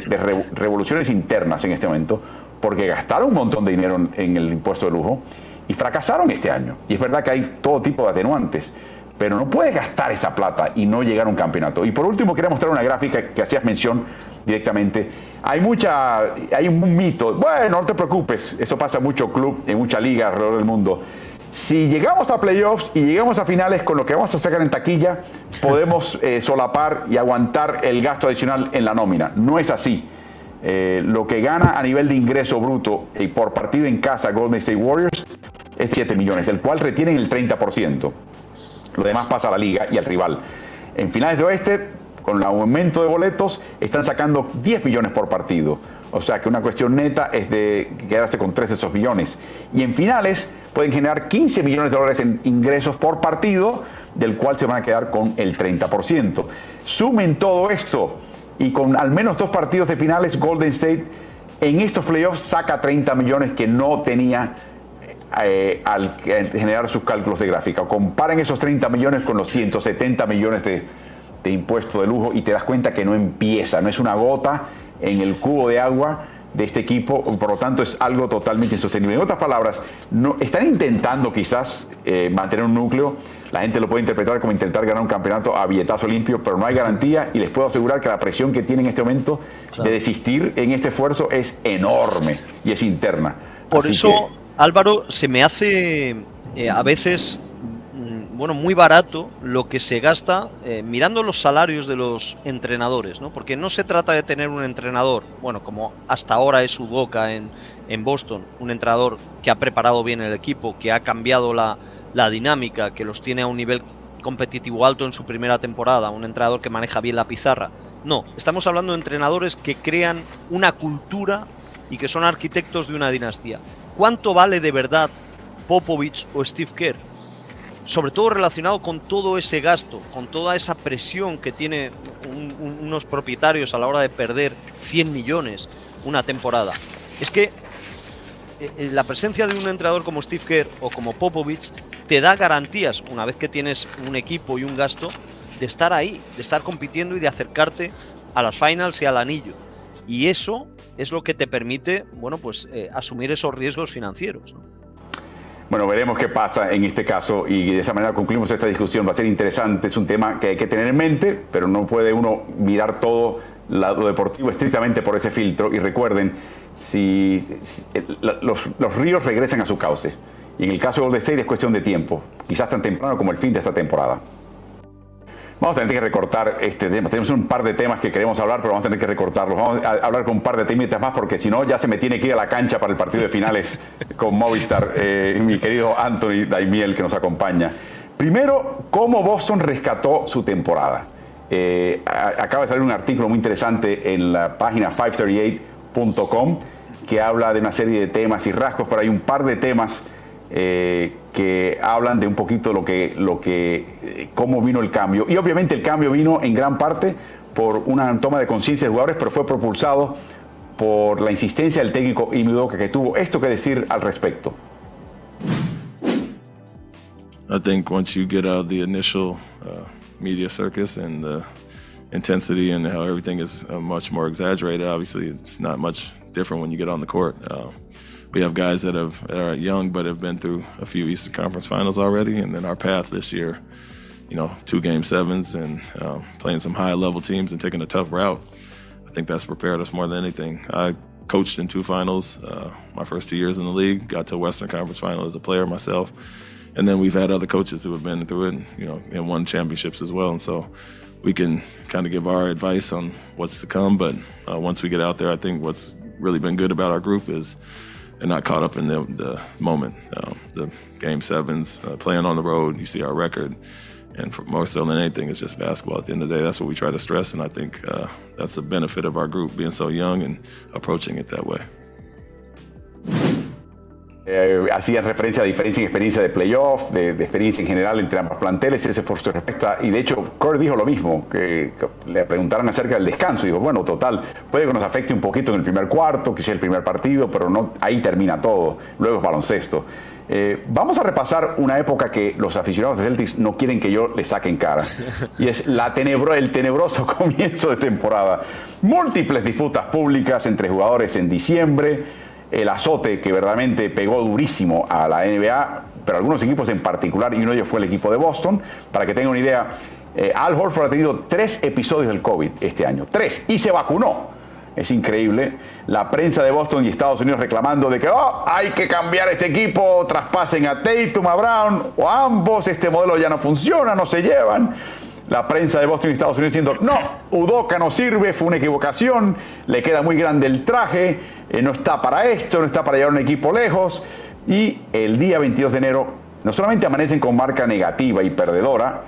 revoluciones internas en este momento porque gastaron un montón de dinero en el impuesto de lujo y fracasaron este año. Y es verdad que hay todo tipo de atenuantes, pero no puedes gastar esa plata y no llegar a un campeonato. Y por último, quería mostrar una gráfica que hacías mención directamente. Hay mucha, hay un mito. Bueno, no te preocupes, eso pasa mucho club, en mucha liga alrededor del mundo. Si llegamos a playoffs y llegamos a finales con lo que vamos a sacar en taquilla, podemos eh, solapar y aguantar el gasto adicional en la nómina. No es así. Eh, lo que gana a nivel de ingreso bruto y por partido en casa Golden State Warriors es 7 millones, del cual retienen el 30%. Lo demás pasa a la liga y al rival. En finales de oeste, con el aumento de boletos, están sacando 10 millones por partido. O sea que una cuestión neta es de quedarse con 3 de esos millones. Y en finales pueden generar 15 millones de dólares en ingresos por partido, del cual se van a quedar con el 30%. Sumen todo esto y con al menos dos partidos de finales, Golden State en estos playoffs saca 30 millones que no tenía eh, al generar sus cálculos de gráfica. Comparen esos 30 millones con los 170 millones de, de impuesto de lujo y te das cuenta que no empieza, no es una gota en el cubo de agua de este equipo, por lo tanto es algo totalmente insostenible. En otras palabras, no, están intentando quizás eh, mantener un núcleo, la gente lo puede interpretar como intentar ganar un campeonato a billetazo limpio, pero no hay garantía y les puedo asegurar que la presión que tienen en este momento de desistir en este esfuerzo es enorme y es interna. Por eso Álvaro, se me hace eh, a veces bueno, muy barato lo que se gasta eh, mirando los salarios de los entrenadores, ¿no? Porque no se trata de tener un entrenador, bueno, como hasta ahora es Udoka en, en Boston, un entrenador que ha preparado bien el equipo, que ha cambiado la, la dinámica, que los tiene a un nivel competitivo alto en su primera temporada, un entrenador que maneja bien la pizarra. No, estamos hablando de entrenadores que crean una cultura y que son arquitectos de una dinastía. ¿Cuánto vale de verdad Popovich o Steve Kerr? Sobre todo relacionado con todo ese gasto, con toda esa presión que tiene unos propietarios a la hora de perder 100 millones una temporada. Es que eh, eh, la presencia de un entrenador como Steve Kerr o como Popovich te da garantías, una vez que tienes un equipo y un gasto, de estar ahí, de estar compitiendo y de acercarte a las finals y al anillo. Y eso es lo que te permite, bueno, pues eh, asumir esos riesgos financieros. Bueno, veremos qué pasa en este caso y de esa manera concluimos esta discusión. Va a ser interesante, es un tema que hay que tener en mente, pero no puede uno mirar todo lo deportivo estrictamente por ese filtro. Y recuerden, si, los, los, ríos regresan a su cauce. Y en el caso de Golden State es cuestión de tiempo, quizás tan temprano como el fin de esta temporada. Vamos a tener que recortar este tema. Tenemos un par de temas que queremos hablar, pero vamos a tener que recortarlos. Vamos a hablar con un par de temitas más porque si no ya se me tiene que ir a la cancha para el partido de finales con Movistar, eh, mi querido Anthony Daimiel que nos acompaña. Primero, cómo Boston rescató su temporada. Eh, acaba de salir un artículo muy interesante en la página 538.com que habla de una serie de temas y rasgos, pero hay un par de temas eh, que hablan de un poquito lo que, lo que, eh, cómo vino el cambio. Y obviamente el cambio vino en gran parte por una toma de conciencia de jugadores, pero fue propulsado por la insistencia del técnico Imidoka que tuvo esto que decir al respecto. I think once you get out of the initial uh, media circus and the intensity and how everything is uh, much more exaggerated, obviously it's not much different when you get on the court. Uh, we have guys that have that are young but have been through a few Eastern Conference Finals already, and then our path this year, you know, two Game Sevens and um, playing some high level teams and taking a tough route. I think that's prepared us more than anything. I coached in two finals uh, my first two years in the league. Got to a Western Conference final as a player myself, and then we've had other coaches who have been through it, and, you know, and won championships as well. And so we can kind of give our advice on what's to come. But uh, once we get out there, I think what's really been good about our group is and not caught up in the, the moment. Uh, the game sevens, uh, playing on the road, you see our record. And for, more so than anything, it's just basketball. At the end of the day, that's what we try to stress. And I think uh, that's the benefit of our group being so young and approaching it that way. Eh, referencia a diferencia en experiencia de playoff, de, de, experiencia en general entre ambos planteles, ese fue su respuesta. Y de hecho, Kerr dijo lo mismo, que, le preguntaron acerca del descanso. Dijo, bueno, total, puede que nos afecte un poquito en el primer cuarto, que sea el primer partido, pero no, ahí termina todo. Luego es baloncesto. Eh, vamos a repasar una época que los aficionados de Celtics no quieren que yo le saque en cara. Y es la tenebro, el tenebroso comienzo de temporada. Múltiples disputas públicas entre jugadores en diciembre el azote que verdaderamente pegó durísimo a la NBA, pero algunos equipos en particular, y uno de ellos fue el equipo de Boston. Para que tengan una idea, eh, Al Horford ha tenido tres episodios del COVID este año, tres, y se vacunó. Es increíble. La prensa de Boston y Estados Unidos reclamando de que oh, hay que cambiar este equipo, traspasen a Tatum, a Brown, o ambos, este modelo ya no funciona, no se llevan la prensa de Boston y Estados Unidos diciendo, no, Udoca no sirve, fue una equivocación, le queda muy grande el traje, eh, no está para esto, no está para llevar un equipo lejos. Y el día 22 de enero no solamente amanecen con marca negativa y perdedora,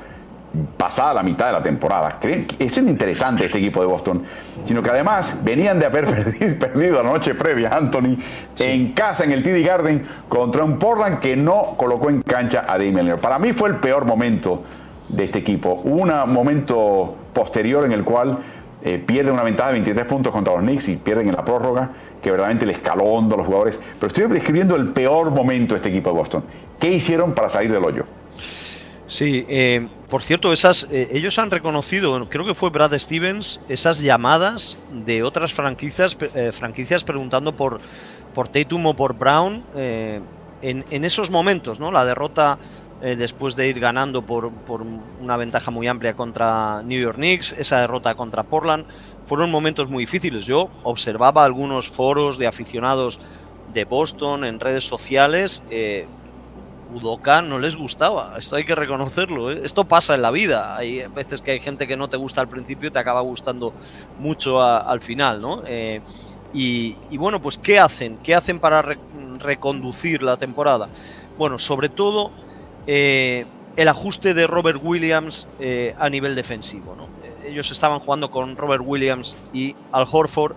pasada la mitad de la temporada. Eso es interesante este equipo de Boston, sino que además venían de haber perdido, la noche previa Anthony en casa en el TD Garden contra un Portland que no colocó en cancha a Damian. Para mí fue el peor momento de este equipo. Un momento posterior en el cual eh, pierden una ventaja de 23 puntos contra los Knicks y pierden en la prórroga, que verdaderamente le escaló hondo a los jugadores. Pero estoy describiendo el peor momento de este equipo de Boston. ¿Qué hicieron para salir del hoyo? Sí, eh, por cierto, esas, eh, ellos han reconocido, creo que fue Brad Stevens, esas llamadas de otras franquicias, franquicias preguntando por, por Tatum o por Brown en, en, esos momentos, ¿no? La derrota eh, después de ir ganando por, por, una ventaja muy amplia contra New York Knicks, esa derrota contra Portland, fueron momentos muy difíciles. Yo observaba algunos foros de aficionados de Boston en redes sociales, eh, Udoka no les gustaba, esto hay que reconocerlo, ¿eh? esto pasa en la vida, hay veces que hay gente que no te gusta al principio y te acaba gustando mucho al final, ¿no? Eh, y, bueno, pues ¿qué hacen? ¿Qué hacen para reconducir la temporada? Bueno, sobre todo eh, el ajuste de Robert Williams a nivel defensivo. Ellos estaban jugando con Robert Williams y Al Horford,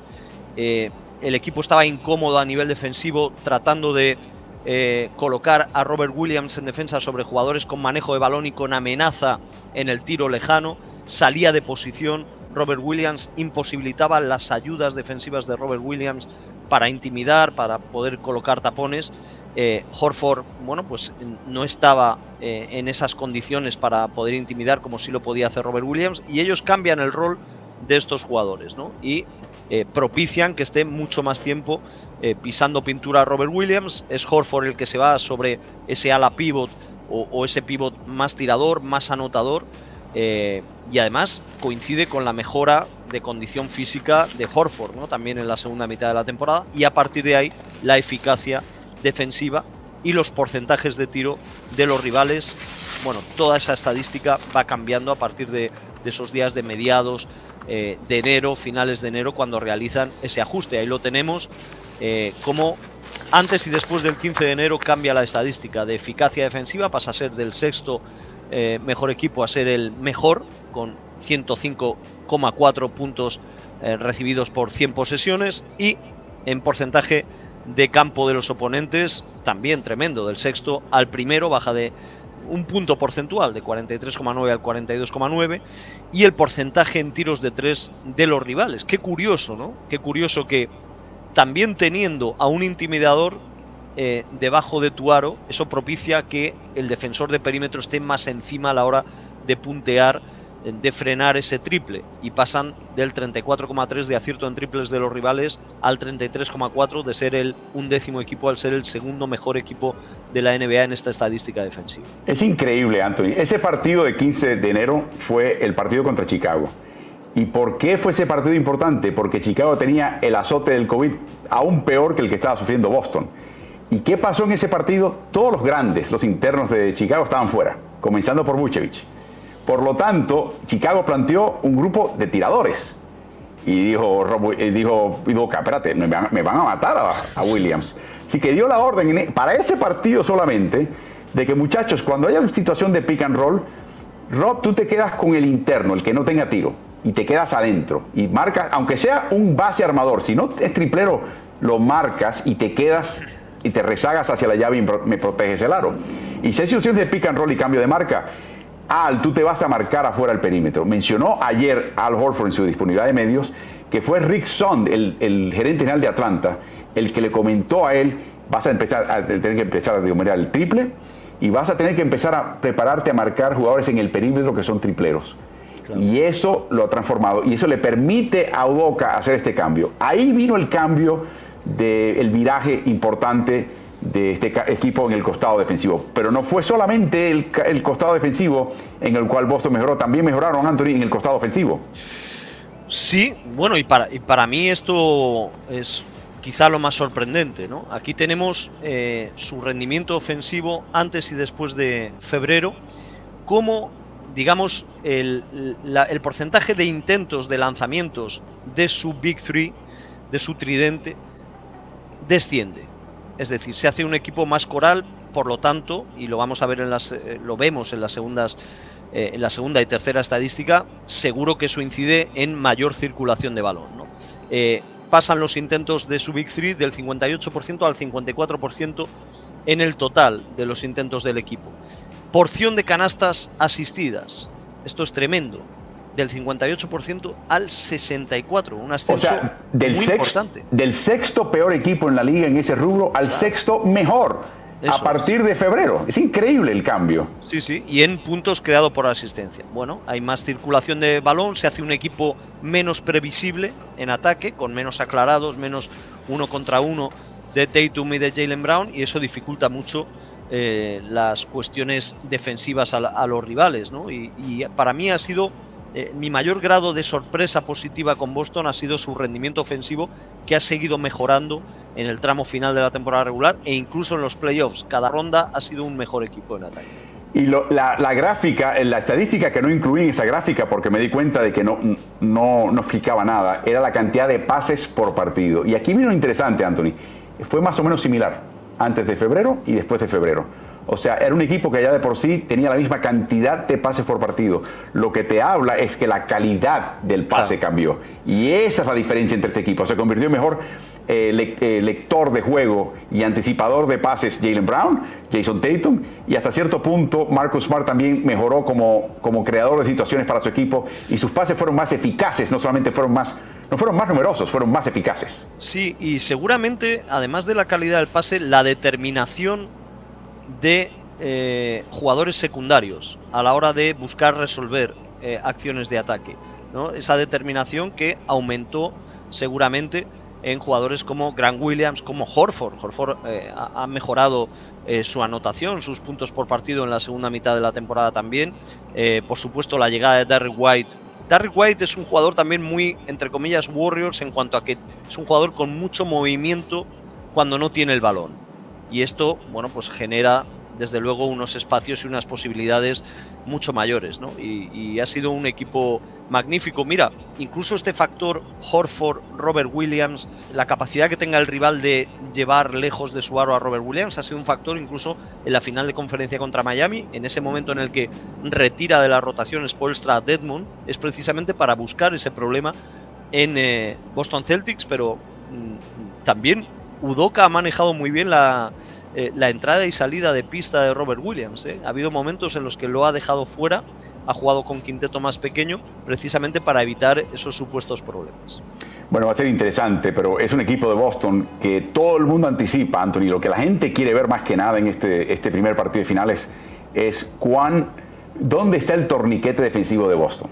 el equipo estaba incómodo a nivel defensivo tratando de eh, colocar a Robert Williams en defensa sobre jugadores con manejo de balón y con amenaza en el tiro lejano. Salía de posición. Robert Williams imposibilitaba las ayudas defensivas de Robert Williams para intimidar, para poder colocar tapones. Eh, Horford, bueno, pues no estaba eh, en esas condiciones para poder intimidar como sí lo podía hacer Robert Williams y ellos cambian el rol de estos jugadores, ¿no? Y propician que esté mucho más tiempo eh, pisando pintura Robert Williams. Es Horford el que se va sobre ese ala pivot o, ese pivot más tirador, más anotador. Eh, y además coincide con la mejora de condición física de Horford, ¿no? también en la segunda mitad de la temporada. Y a partir de ahí, la eficacia defensiva y los porcentajes de tiro de los rivales. Bueno, toda esa estadística va cambiando a partir de, esos días de mediados eh, de enero, finales de enero, cuando realizan ese ajuste. Ahí lo tenemos eh, cómo antes y después del 15 de enero cambia la estadística de eficacia defensiva, pasa a ser del sexto eh, mejor equipo a ser el mejor, con 105,4 puntos recibidos por 100 posesiones y en porcentaje de campo de los oponentes, también tremendo, del sexto al primero, baja de un punto porcentual de 43,9 al 42,9 y el porcentaje en tiros de tres de los rivales. Qué curioso, ¿no? Qué curioso que también teniendo a un intimidador eh, debajo de tu aro, eso propicia que el defensor de perímetro esté más encima a la hora de puntear, de frenar ese triple. Y pasan del 34,3 de acierto en triples de los rivales al 33,4 de ser el undécimo equipo al ser el segundo mejor equipo de la NBA en esta estadística defensiva. Es increíble, Anthony. Ese partido de 15 de enero fue el partido contra Chicago. ¿Y por qué fue ese partido importante? Porque Chicago tenía el azote del COVID aún peor que el que estaba sufriendo Boston. ¿Y qué pasó en ese partido? Todos los grandes, los internos de Chicago estaban fuera, comenzando por Vucevic. Por lo tanto, Chicago planteó un grupo de tiradores. Y dijo, eh, dijo espérate, me van, a matar a, Williams. Así que dio la orden e, para ese partido solamente de que muchachos, cuando haya una situación de pick and roll, Rob, tú te quedas con el interno, el que no tenga tiro y te quedas adentro y marcas, aunque sea un base armador, si no es triplero, lo marcas y te quedas y te rezagas hacia la llave y me proteges el aro. Y si hay situaciones de pick and roll y cambio de marca, Al, tú te vas a marcar afuera del perímetro. Mencionó ayer Al Horford en su disponibilidad de medios que fue Rick Sond, el, gerente general de Atlanta, el que le comentó a él, vas a empezar a tener que empezar a numerar el triple y vas a tener que empezar a prepararte a marcar jugadores en el perímetro que son tripleros. Y eso lo ha transformado y eso le permite a Udoca hacer este cambio. Ahí vino el cambio del viraje importante de este equipo en el costado defensivo. Pero no fue solamente el, costado defensivo en el cual Boston mejoró, también mejoraron Anthony en el costado ofensivo. Sí, bueno, y para, y para mí esto es quizá lo más sorprendente, ¿no? Aquí tenemos eh, su rendimiento ofensivo antes y después de febrero, como digamos, el, porcentaje de intentos de lanzamientos de su Big Three, de su tridente, desciende. Es decir, se hace un equipo más coral, por lo tanto, y lo vamos a ver en las, eh, lo vemos en las segundas, eh, en la segunda y tercera estadística, seguro que eso incide en mayor circulación de balón. Eh, pasan los intentos de su Big Three del 58% al 54% en el total de los intentos del equipo. Porción de canastas asistidas. Esto es tremendo. Del 58% al 64%. Un ascenso del muy importante. Del sexto peor equipo en la liga en ese rubro al sexto mejor. a partir de febrero. Es increíble el cambio. Sí, sí. Y en puntos creados por asistencia. Bueno, hay más circulación de balón, se hace un equipo menos previsible en ataque, con menos aclarados, menos uno contra uno de Tatum y de Jalen Brown, y eso dificulta mucho eh, las cuestiones defensivas a, los rivales. ¿no? Y, para mí ha sido eh, mi mayor grado de sorpresa positiva con Boston ha sido su rendimiento ofensivo que ha seguido mejorando en el tramo final de la temporada regular e incluso en los playoffs. Cada ronda ha sido un mejor equipo en ataque. Y la, gráfica, la estadística que no incluí en esa gráfica porque me di cuenta de que no, no, no explicaba nada, era la cantidad de pases por partido. Y aquí vino interesante, Anthony. Fue más o menos similar antes de febrero y después de febrero. O sea, era un equipo que ya de por sí tenía la misma cantidad de pases por partido. Lo que te habla es que la calidad del pase cambió. Y esa es la diferencia entre este equipo. Se convirtió en mejor eh, eh, lector de juego y anticipador de pases Jalen Brown, Jason Tatum y hasta cierto punto Marcus Smart también mejoró como, como creador de situaciones para su equipo y sus pases fueron más eficaces, no solamente fueron más no fueron más numerosos, fueron más eficaces. Sí, y seguramente, además de la calidad del pase, la determinación de eh, jugadores secundarios a la hora de buscar resolver acciones de ataque. ¿no? Esa determinación que aumentó seguramente en jugadores como Grant Williams, como Horford. Horford eh, ha, mejorado eh, su anotación, sus puntos por partido en la segunda mitad de la temporada también. Eh, por supuesto, la llegada de Derrick White. Derrick White es un jugador también muy, entre comillas, Warriors en cuanto a que es un jugador con mucho movimiento cuando no tiene el balón. Y esto, bueno, pues genera desde luego unos espacios y unas posibilidades mucho mayores, ¿no? y ha sido un equipo magnífico. Mira, incluso este factor Horford, Robert Williams, la capacidad que tenga el rival de llevar lejos de su aro a Robert Williams ha sido un factor incluso en la final de conferencia contra Miami, en ese momento en el que retira de la rotación Spolstra a Deadmond, es precisamente para buscar ese problema en eh, Boston Celtics, pero mm, también Udoka ha manejado muy bien la, eh, la entrada y salida de pista de Robert Williams. ¿eh? Ha habido momentos en los que lo ha dejado fuera ha jugado con quinteto más pequeño precisamente para evitar esos supuestos problemas. Bueno, va a ser interesante, pero es un equipo de Boston que todo el mundo anticipa, Anthony. Lo que la gente quiere ver más que nada en este, este primer partido de finales es cuán, dónde está el torniquete defensivo de Boston.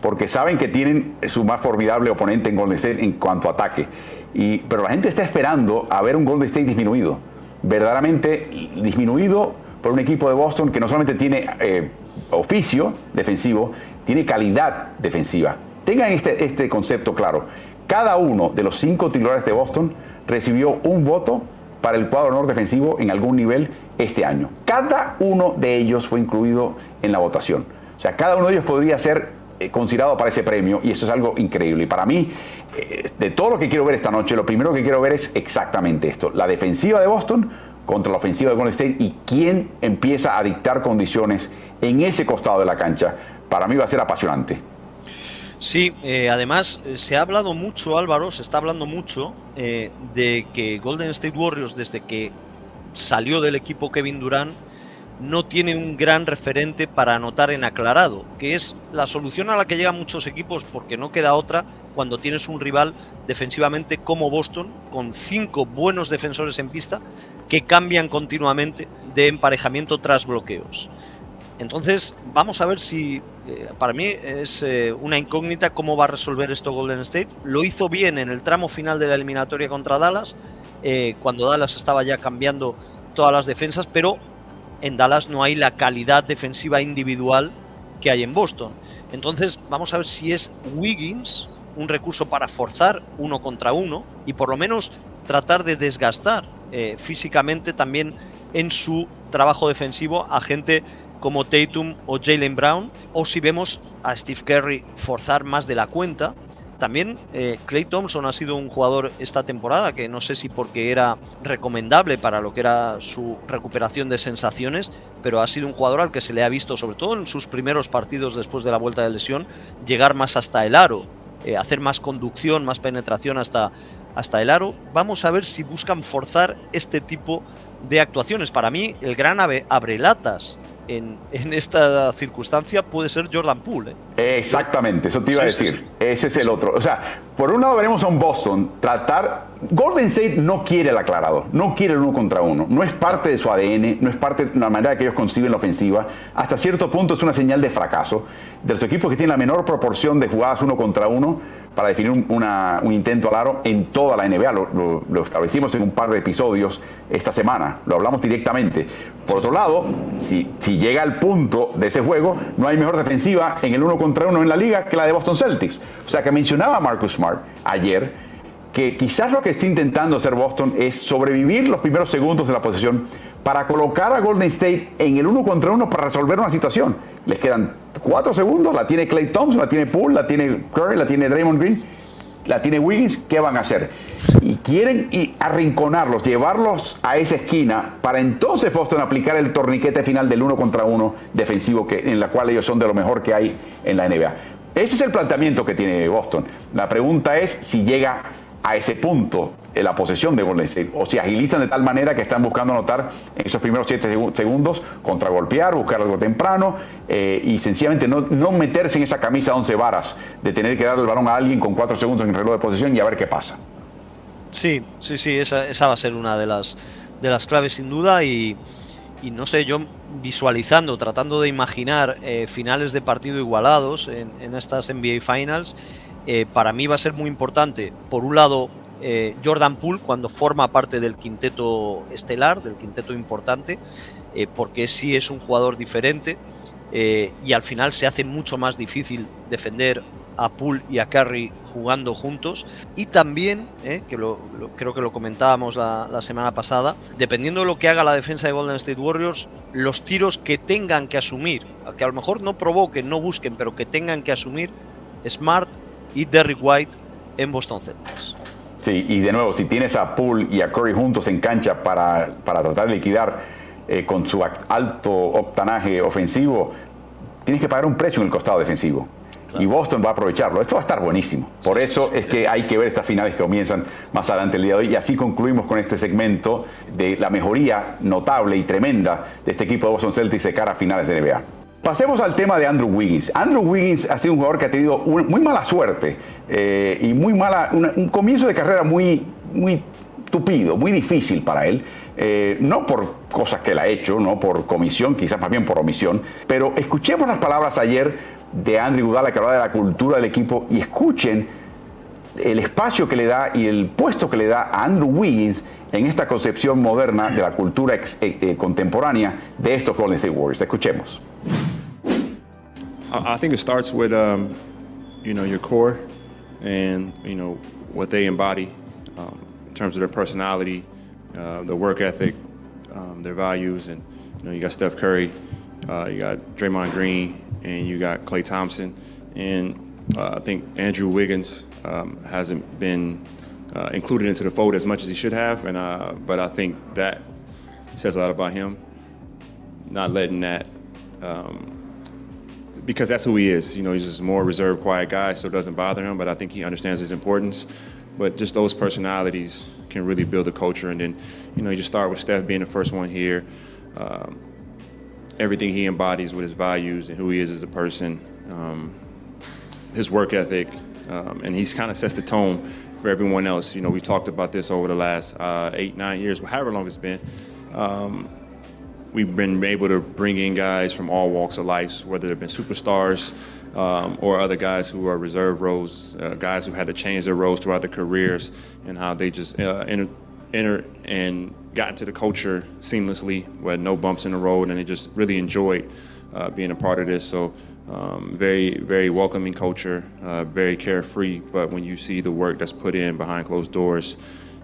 Porque saben que tienen su más formidable oponente en Golden State en cuanto a ataque. Y, pero la gente está esperando a ver un Golden State disminuido. Verdaderamente disminuido por un equipo de Boston que no solamente tiene eh, oficio defensivo, tiene calidad defensiva. Tengan este, este concepto claro. Cada uno de los cinco titulares de Boston recibió un voto para el cuadro honor defensivo en algún nivel este año. Cada uno de ellos fue incluido en la votación. O sea, cada uno de ellos podría ser considerado para ese premio y eso es algo increíble. Y para mí, eh, de todo lo que quiero ver esta noche, lo primero que quiero ver es exactamente esto. La defensiva de Boston contra la ofensiva de Golden State y quién empieza a dictar condiciones en ese costado de la cancha, para mí va a ser apasionante. Sí, eh, además eh, se ha hablado mucho, Álvaro, se está hablando mucho eh, de que Golden State Warriors, desde que salió del equipo Kevin Durant, no tiene un gran referente para anotar en aclarado, que es la solución a la que llegan muchos equipos porque no queda otra cuando tienes un rival defensivamente como Boston, con cinco buenos defensores en pista que cambian continuamente de emparejamiento tras bloqueos. Entonces, vamos a ver si, eh, para mí es eh, una incógnita cómo va a resolver esto Golden State. Lo hizo bien en el tramo final de la eliminatoria contra Dallas, eh, cuando Dallas estaba ya cambiando todas las defensas, pero en Dallas no hay la calidad defensiva individual que hay en Boston. Entonces, vamos a ver si es Wiggins un recurso para forzar uno contra uno y por lo menos tratar de desgastar físicamente también en su trabajo defensivo a gente como Tatum o Jalen Brown, o si vemos a Steve Curry forzar más de la cuenta. También Clay eh, Thompson ha sido un jugador esta temporada que no sé si porque era recomendable para lo que era su recuperación de sensaciones, pero ha sido un jugador al que se le ha visto, sobre todo en sus primeros partidos después de la vuelta de lesión, llegar más hasta el aro, eh, hacer más conducción, más penetración hasta, hasta el aro. Vamos a ver si buscan forzar este tipo de actuaciones. Para mí, el gran abrelatas en, en, esta circunstancia puede ser Jordan Poole. ¿eh? Exactamente, eso te iba a decir. Ese es el otro. O sea, por un lado veremos a un Boston tratar. Golden State no quiere el aclarado, no quiere el uno contra uno. No es parte de su ADN, no es parte de la manera que ellos conciben la ofensiva. Hasta cierto punto es una señal de fracaso. De los equipos que tienen la menor proporción de jugadas uno contra uno para definir un, intento al aro en toda la NBA. Lo, establecimos en un par de episodios esta semana, lo hablamos directamente. Por otro lado, si, si llega al punto de ese juego, no hay mejor defensiva en el uno contra uno en la liga que la de Boston Celtics. O sea que mencionaba Marcus Smart ayer que quizás lo que está intentando hacer Boston es sobrevivir los primeros segundos de la posición para colocar a Golden State en el uno contra uno para resolver una situación. Les quedan cuatro segundos, la tiene Clay Thompson, la tiene Poole, la tiene Curry, la tiene Draymond Green, la tiene Wiggins, ¿qué van a hacer? Y quieren arrinconarlos, llevarlos a esa esquina para entonces Boston aplicar el torniquete final del uno contra uno defensivo que, en la cual ellos son de lo mejor que hay en la NBA. Ese es el planteamiento que tiene Boston. La pregunta es si llega a ese punto en la posesión de Golden State o si agilizan de tal manera que están buscando anotar en esos primeros 7 segundos, contragolpear, buscar algo temprano eh, y sencillamente no, no, meterse en esa camisa 11 varas de tener que darle el balón a alguien con 4 segundos en el reloj de posesión y a ver qué pasa. Sí, sí, sí, esa, esa va a ser una de las, de las claves sin duda y, y no sé, yo visualizando, tratando de imaginar eh, finales de partido igualados en, en estas NBA Finals, eh, para mí va a ser muy importante, por un lado, eh, Jordan Poole cuando forma parte del quinteto estelar, del quinteto importante, eh, porque sí es un jugador diferente y al final se hace mucho más difícil defender a Poole y a Curry jugando juntos. Y también, que lo, creo que lo comentábamos la, la, semana pasada, dependiendo de lo que haga la defensa de Golden State Warriors, los tiros que tengan que asumir, que a lo mejor no provoquen, no busquen, pero que tengan que asumir, Smart y Derrick White en Boston Celtics. Sí, y de nuevo, si tienes a Poole y a Curry juntos en cancha para, para tratar de liquidar eh, con su alto octanaje ofensivo, tienes que pagar un precio en el costado defensivo. Y Boston va a aprovecharlo. Esto va a estar buenísimo. Por eso es que hay que ver estas finales que comienzan más adelante el día de hoy. Y así concluimos con este segmento de la mejoría notable y tremenda de este equipo de Boston Celtics de cara a finales de NBA. Pasemos al tema de Andrew Wiggins. Andrew Wiggins ha sido un jugador que ha tenido muy mala suerte eh, y muy mala, un comienzo de carrera muy, muy tupido, muy difícil para él. Eh, no por cosas que él ha hecho, no por comisión, quizás más bien por omisión, pero escuchemos las palabras ayer de Andrew Gudala que hablaba de la cultura del equipo y escuchen el espacio que le da y el puesto que le da a Andrew Wiggins en esta concepción moderna de la cultura eh, contemporánea de estos Golden State Warriors. Escuchemos. I think it starts with um, you know your core and you know what they embody um, in terms of their personality, uh, their work ethic, um, their values, and you know you got Steph Curry, uh, you got Draymond Green, and you got Klay Thompson, and uh, I think Andrew Wiggins um, hasn't been uh, included into the fold as much as he should have, and uh, but I think that says a lot about him, not letting that. Um, because that's who he is. You know, he's just a more reserved, quiet guy, so it doesn't bother him. But I think he understands his importance. But just those personalities can really build a culture. And then, you know, you just start with Steph being the first one here. Um, everything he embodies with his values and who he is as a person, um, his work ethic, um, and he's kind of sets the tone for everyone else. You know, we talked about this over the last uh, eight, nine years, however long it's been. Um, we've been able to bring in guys from all walks of life, whether they've been superstars um, or other guys who are reserve roles, uh, guys who had to change their roles throughout their careers, and how they just uh, enter, enter and got into the culture seamlessly, with no bumps in the road, and they just really enjoyed uh, being a part of this. So. Um, very, very welcoming culture, uh, very carefree. But when you see the work that's put in behind closed doors,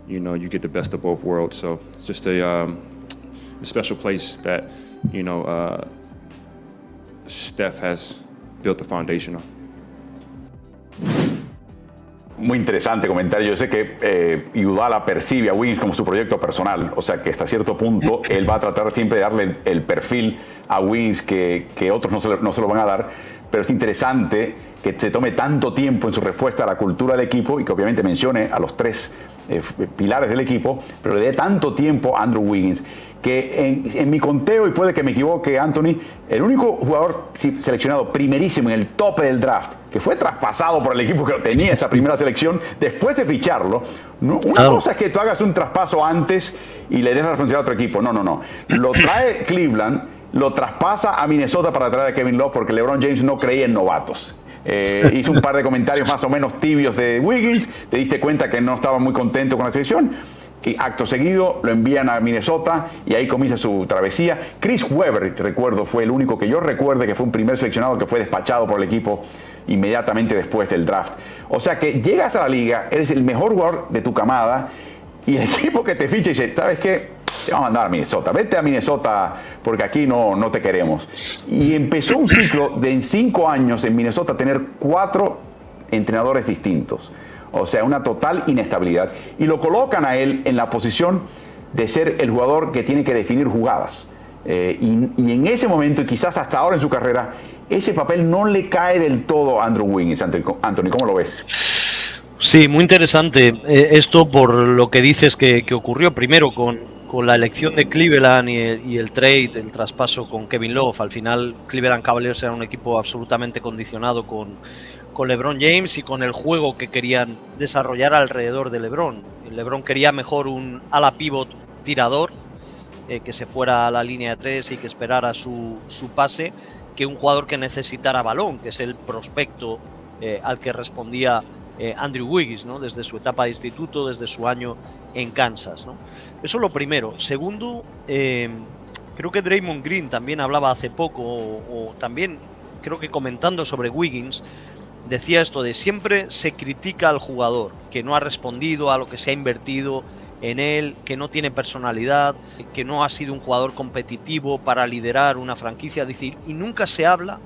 you know you get the best of both worlds. So it's just a um, a special place that you know uh, Steph has built the foundation on. Muy interesante comentario. Yo sé que eh, Udala percibe a Wiggins como su proyecto personal, o sea que hasta cierto punto él va a tratar siempre de darle el, perfil a Wiggins que, que otros no se, no se, lo van a dar, pero es interesante que se tome tanto tiempo en su respuesta a la cultura del equipo y que obviamente mencione a los tres eh, pilares del equipo, pero le dé tanto tiempo a Andrew Wiggins que en, mi conteo, y puede que me equivoque Anthony, el único jugador seleccionado primerísimo en el tope del draft, que fue traspasado por el equipo que tenía esa primera selección, después de ficharlo, una cosa es que tú hagas un traspaso antes y le des la responsabilidad a otro equipo, no, no, no, lo trae Cleveland, lo traspasa a Minnesota para traer a Kevin Love porque LeBron James no creía en novatos. Eh, hizo un par de comentarios más o menos tibios de Wiggins, te diste cuenta que no estaba muy contento con la selección y acto seguido lo envían a Minnesota y ahí comienza su travesía. Chris Webber, recuerdo, fue el único que yo recuerde que fue un primer seleccionado que fue despachado por el equipo inmediatamente después del draft. O sea que llegas a la liga, eres el mejor jugador de tu camada y el equipo que te ficha dice, ¿sabes qué? Te vamos a mandar a Minnesota, vete a Minnesota porque aquí no, no te queremos. Y empezó un ciclo de en cinco años en Minnesota tener cuatro entrenadores distintos. O sea, una total inestabilidad. Y lo colocan a él en la posición de ser el jugador que tiene que definir jugadas. Eh, y, en ese momento, y quizás hasta ahora en su carrera, ese papel no le cae del todo a Andrew Wiggins. Anthony, ¿cómo lo ves? Sí, muy interesante eh, esto por lo que dices que, que ocurrió primero con, con, la elección de Cleveland y el, y el, trade, el traspaso con Kevin Love. Al final, Cleveland Cavaliers era un equipo absolutamente condicionado con, con LeBron James y con el juego que querían desarrollar alrededor de LeBron. LeBron quería mejor un ala pivot tirador eh, que se fuera a la línea de tres y que esperara su, su pase que un jugador que necesitara balón, que es el prospecto eh, al que respondía eh, Andrew Wiggins, ¿no? desde su etapa de instituto, desde su año en Kansas. ¿no? Eso es lo primero. Segundo, creo que Draymond Green también hablaba hace poco, o, también creo que comentando sobre Wiggins, decía esto de siempre se critica al jugador, que no ha respondido a lo que se ha invertido en él, que no tiene personalidad, que no ha sido un jugador competitivo para liderar una franquicia, y nunca se habla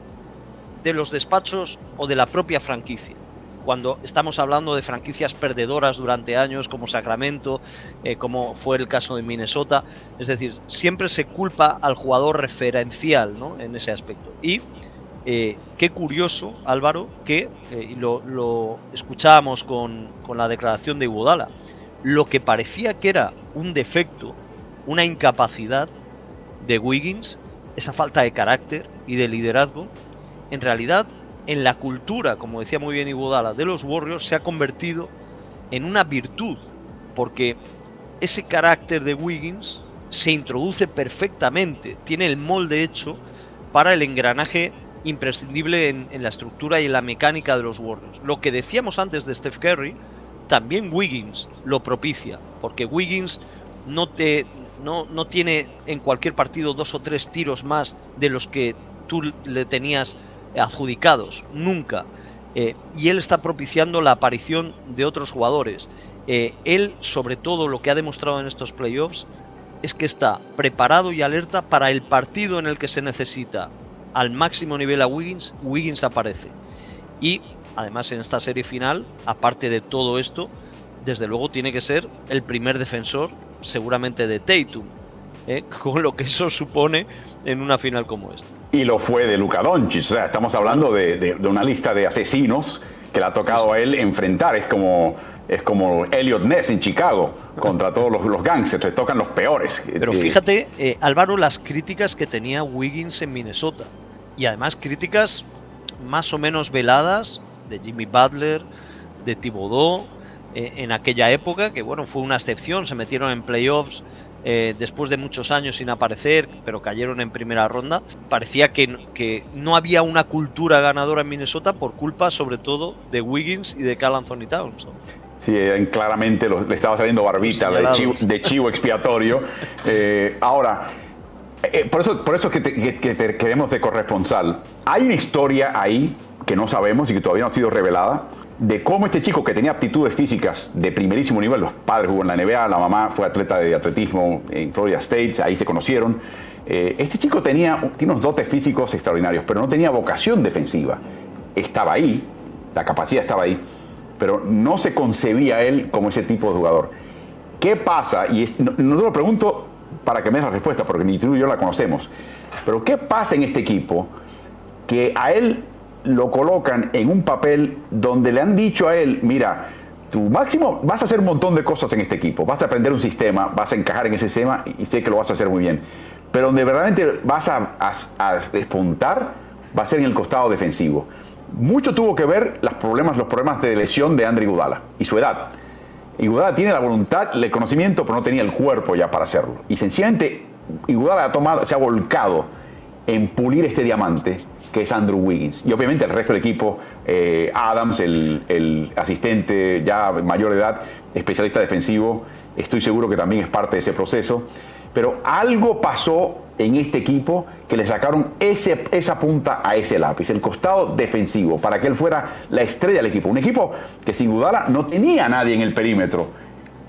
de los despachos o de la propia franquicia. Cuando estamos hablando de franquicias perdedoras durante años como Sacramento, eh, como fue el caso de Minnesota, es decir, siempre se culpa al jugador referencial ¿no? en ese aspecto. Y eh, qué curioso, Álvaro, que eh, lo, lo, escuchábamos con, con, la declaración de Iguodala. Lo que parecía que era un defecto, una incapacidad de Wiggins, esa falta de carácter y de liderazgo, en realidad en la cultura, como decía muy bien Iguodala, de los Warriors se ha convertido en una virtud, porque ese carácter de Wiggins se introduce perfectamente, tiene el molde hecho para el engranaje imprescindible en, la estructura y en la mecánica de los Warriors. Lo que decíamos antes de Steph Curry, también Wiggins lo propicia, porque Wiggins no, te, no, no tiene en cualquier partido dos o tres tiros más de los que tú le tenías adjudicados, nunca. Eh, y él está propiciando la aparición de otros jugadores. Eh, él, sobre todo, lo que ha demostrado en estos playoffs es que está preparado y alerta para el partido en el que se necesita al máximo nivel a Wiggins, Wiggins aparece. Y además en esta serie final, aparte de todo esto, desde luego tiene que ser el primer defensor seguramente de Tatum, ¿eh? con lo que eso supone en una final como esta. Y lo fue de Luka Doncic, o sea, estamos hablando de, de, de una lista de asesinos que le ha tocado a él enfrentar, es como es como Elliot Ness en Chicago contra todos los, los gangsters, le tocan los peores. Pero fíjate, eh, Álvaro, las críticas que tenía Wiggins en Minnesota. Y además críticas más o menos veladas de Jimmy Butler, de Thibodeau, eh, en aquella época, que bueno, fue una excepción, se metieron en playoffs eh, después de muchos años sin aparecer, pero cayeron en primera ronda. Parecía que, que, no había una cultura ganadora en Minnesota por culpa sobre todo de Wiggins y de Cal Anthony Towns. Sí, claramente lo, le estaba saliendo barbita de chivo, de chivo, expiatorio. Eh, ahora, eh, por eso, por eso es que te, que, queremos de corresponsal. Hay una historia ahí que no sabemos y que todavía no ha sido revelada de cómo este chico que tenía aptitudes físicas de primerísimo nivel, los padres jugó en la NBA, la mamá fue atleta de atletismo en Florida State, ahí se conocieron. Eh, este chico tenía, tiene unos dotes físicos extraordinarios, pero no tenía vocación defensiva. Estaba ahí, la capacidad estaba ahí, pero no se concebía él como ese tipo de jugador. ¿Qué pasa? Y es, no te lo pregunto para que me des la respuesta, porque ni tú y yo la conocemos, pero ¿qué pasa en este equipo que a él lo colocan en un papel donde le han dicho a él, mira, tu máximo vas a hacer un montón de cosas en este equipo, vas a aprender un sistema, vas a encajar en ese sistema y sé que lo vas a hacer muy bien, pero donde verdaderamente vas a, a, a despuntar va a ser en el costado defensivo. Mucho tuvo que ver los problemas, los problemas de lesión de André Iguodala y su edad. Iguodala tiene la voluntad, el conocimiento, pero no tenía el cuerpo ya para hacerlo. Y sencillamente Iguodala ha tomado, se ha volcado en pulir este diamante que es Andrew Wiggins. Y obviamente el resto del equipo, eh, Adams, el, el, asistente ya mayor de edad, especialista defensivo, estoy seguro que también es parte de ese proceso, pero algo pasó en este equipo que le sacaron ese, esa punta a ese lápiz, el costado defensivo, para que él fuera la estrella del equipo. Un equipo que sin duda no tenía a nadie en el perímetro,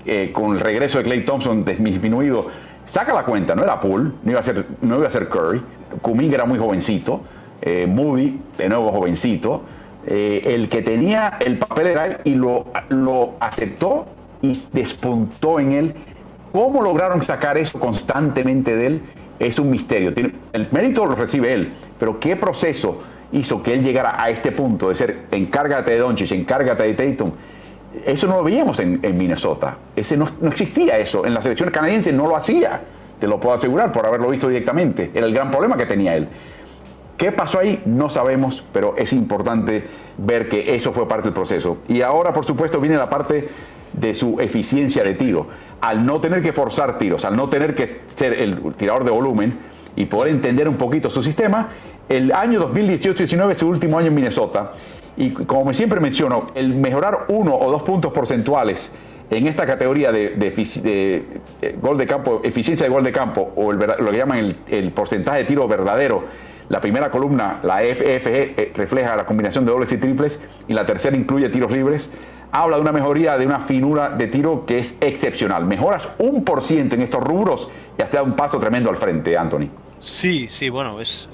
eh, con el regreso de Clay Thompson disminuido. Saca la cuenta, no era Poole, no iba a ser, no iba a ser Curry, Kuminga era muy jovencito, eh, Moody, de nuevo jovencito. Eh, el que tenía el papel era él y lo, lo aceptó y despuntó en él. ¿Cómo lograron sacar eso constantemente de él? Es un misterio. el mérito lo recibe él, pero ¿qué proceso hizo que él llegara a este punto de ser encárgate de Doncic, encárgate de Tatum? Eso no lo veíamos en, Minnesota. Ese no, no, existía eso. En la selección canadiense no lo hacía. Te lo puedo asegurar por haberlo visto directamente. Era el gran problema que tenía él. ¿Qué pasó ahí? No sabemos, pero es importante ver que eso fue parte del proceso. Y ahora, por supuesto, viene la parte de su eficiencia de tiro. Al no tener que forzar tiros, al no tener que ser el tirador de volumen y poder entender un poquito su sistema, el año 2018-19 es su último año en Minnesota. Y como siempre menciono, el mejorar uno o dos puntos porcentuales en esta categoría de, eh, gol de campo, eficiencia de gol de campo, o lo que llaman el, el porcentaje de tiro verdadero, la primera columna, la FFG, eh, refleja la combinación de dobles y triples y la tercera incluye tiros libres. Habla de una mejoría de una finura de tiro que es excepcional. Mejoras un por ciento en estos rubros y has dado un paso tremendo al frente, Anthony. Sí, sí, bueno, es,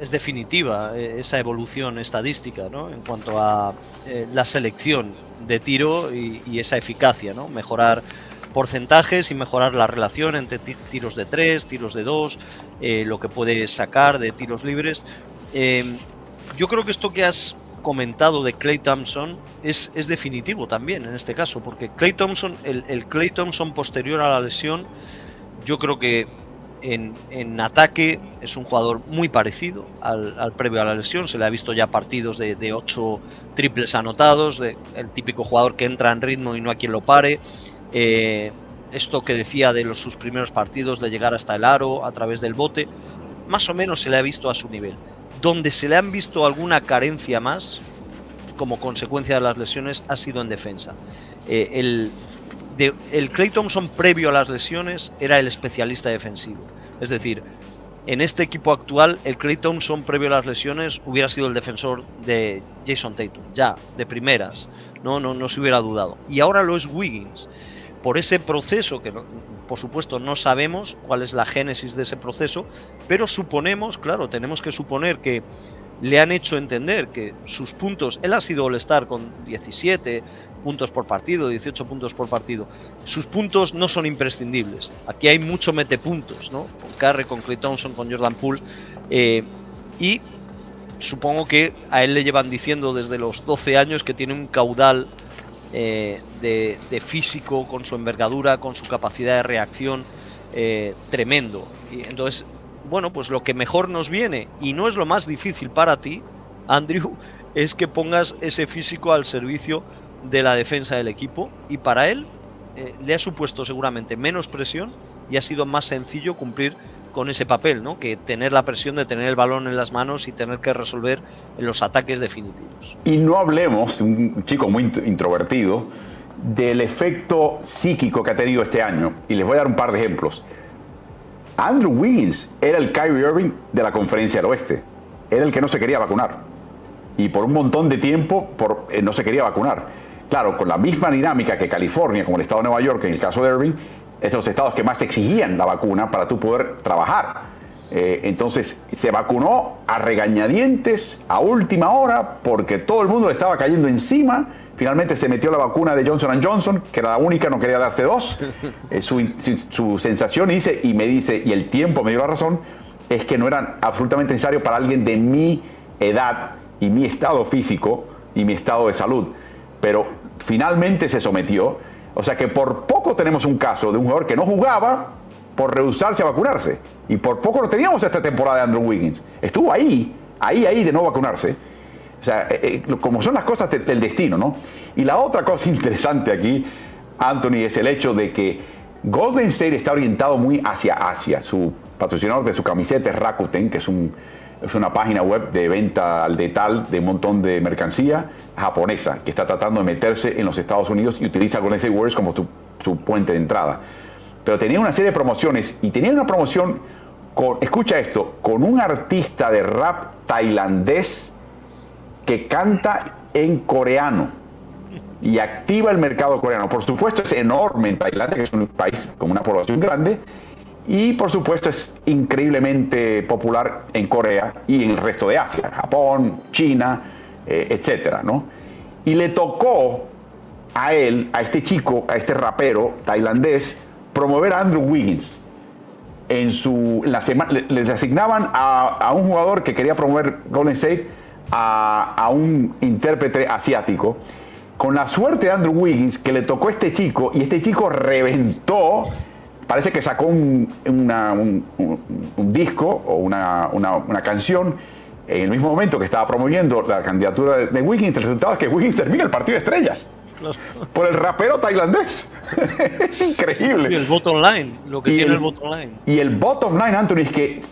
es definitiva eh, esa evolución estadística ¿no? en cuanto a eh, la selección de tiro y, esa eficacia, ¿no? mejorar porcentajes y mejorar la relación entre tiros de 3, tiros de 2, eh, lo que puede sacar de tiros libres. Yo creo que esto que has comentado de Clay Thompson es, es definitivo también en este caso, porque Clay Thompson, el, el Clay Thompson posterior a la lesión, yo creo que en, en, ataque es un jugador muy parecido al, al, previo a la lesión. Se le ha visto ya partidos de, de ocho triples anotados, de, el típico jugador que entra en ritmo y no hay quien lo pare. Eh, esto que decía de los, sus primeros partidos, de llegar hasta el aro a través del bote, más o menos se le ha visto a su nivel. Donde se le han visto alguna carencia más, como consecuencia de las lesiones, ha sido en defensa. Eh, el, el Clay Thompson previo a las lesiones era el especialista defensivo. Es decir, en este equipo actual, el Clay Thompson previo a las lesiones hubiera sido el defensor de Jason Tatum, ya, de primeras, no, no, no se hubiera dudado. Y ahora lo es Wiggins por ese proceso, que por supuesto no sabemos cuál es la génesis de ese proceso, pero suponemos, claro, tenemos que suponer que le han hecho entender que sus puntos, él ha sido All-Star con 17 puntos por partido, 18 puntos por partido, sus puntos no son imprescindibles. Aquí hay mucho metepuntos, ¿no? Con Carre, con Clay Thompson, con Jordan Poole, eh, y supongo que a él le llevan diciendo desde los 12 años que tiene un caudal eh, de, físico, con su envergadura, con su capacidad de reacción eh, tremendo. Y entonces, bueno, pues lo que mejor nos viene, y no es lo más difícil para ti, Andrew, es que pongas ese físico al servicio de la defensa del equipo, y para él eh, le ha supuesto seguramente menos presión y ha sido más sencillo cumplir con ese papel, ¿no? Que tener la presión de tener el balón en las manos y tener que resolver los ataques definitivos. Y no hablemos, un chico muy introvertido, del efecto psíquico que ha tenido este año. Y les voy a dar un par de ejemplos. Andrew Wiggins era el Kyrie Irving de la conferencia del oeste. Era el que no se quería vacunar. Y por un montón de tiempo eh, no se quería vacunar. Claro, con la misma dinámica que California, como el estado de Nueva York, en el caso de Irving, es los estados que más exigían la vacuna para tú poder trabajar. Eh, entonces se vacunó a regañadientes a última hora porque todo el mundo le estaba cayendo encima. Finalmente se metió la vacuna de Johnson Johnson, que era la única, no quería darse dos. Eh, su, su, sensación dice, y me dice, y el tiempo me dio la razón, es que no eran absolutamente necesarios para alguien de mi edad y mi estado físico y mi estado de salud. Pero finalmente se sometió o sea que por poco tenemos un caso de un jugador que no jugaba por rehusarse a vacunarse. Y por poco lo teníamos esta temporada de Andrew Wiggins. Estuvo ahí, ahí, ahí de no vacunarse. O sea, eh, eh, como son las cosas del destino, ¿no? Y la otra cosa interesante aquí, Anthony, es el hecho de que Golden State está orientado muy hacia Asia. Su patrocinador de su camiseta es Rakuten, que es un, es una página web de venta al detal de un montón de mercancía japonesa que está tratando de meterse en los Estados Unidos y utiliza Golden State Warriors como su, su puente de entrada. Pero tenía una serie de promociones y tenía una promoción con, escucha esto, con un artista de rap tailandés que canta en coreano y activa el mercado coreano. Por supuesto es enorme en Tailandia, que es un país con una población grande, y por supuesto es increíblemente popular en Corea y en el resto de Asia, Japón, China, eh, etcétera, ¿no? Y le tocó a él, a este chico, a este rapero tailandés, promover a Andrew Wiggins. En su, la semana, les asignaban a, a, un jugador que quería promover Golden State a, a un intérprete asiático con la suerte de Andrew Wiggins que le tocó a este chico y este chico reventó, parece que sacó un, una, un, un, disco o una, una, canción en el mismo momento que estaba promoviendo la candidatura de, de Wiggins, el resultado es que Wiggins termina el partido de estrellas. Por el rapero tailandés. es increíble. Y el bottom line, lo que y tiene el, el bottom line. Y el bottom line, Anthony, es que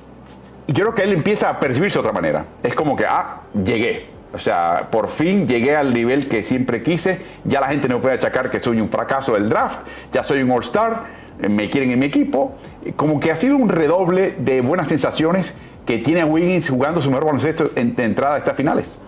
yo creo que él empieza a percibirse de otra manera. Es como que, ah, llegué o sea, por fin llegué al nivel que siempre quise. Ya la gente no puede achacar que soy un fracaso del draft. Ya soy un All-Star. Me quieren en mi equipo. Como que ha sido un redoble de buenas sensaciones que tiene Wiggins jugando su mejor baloncesto en, de entrada a estas finales.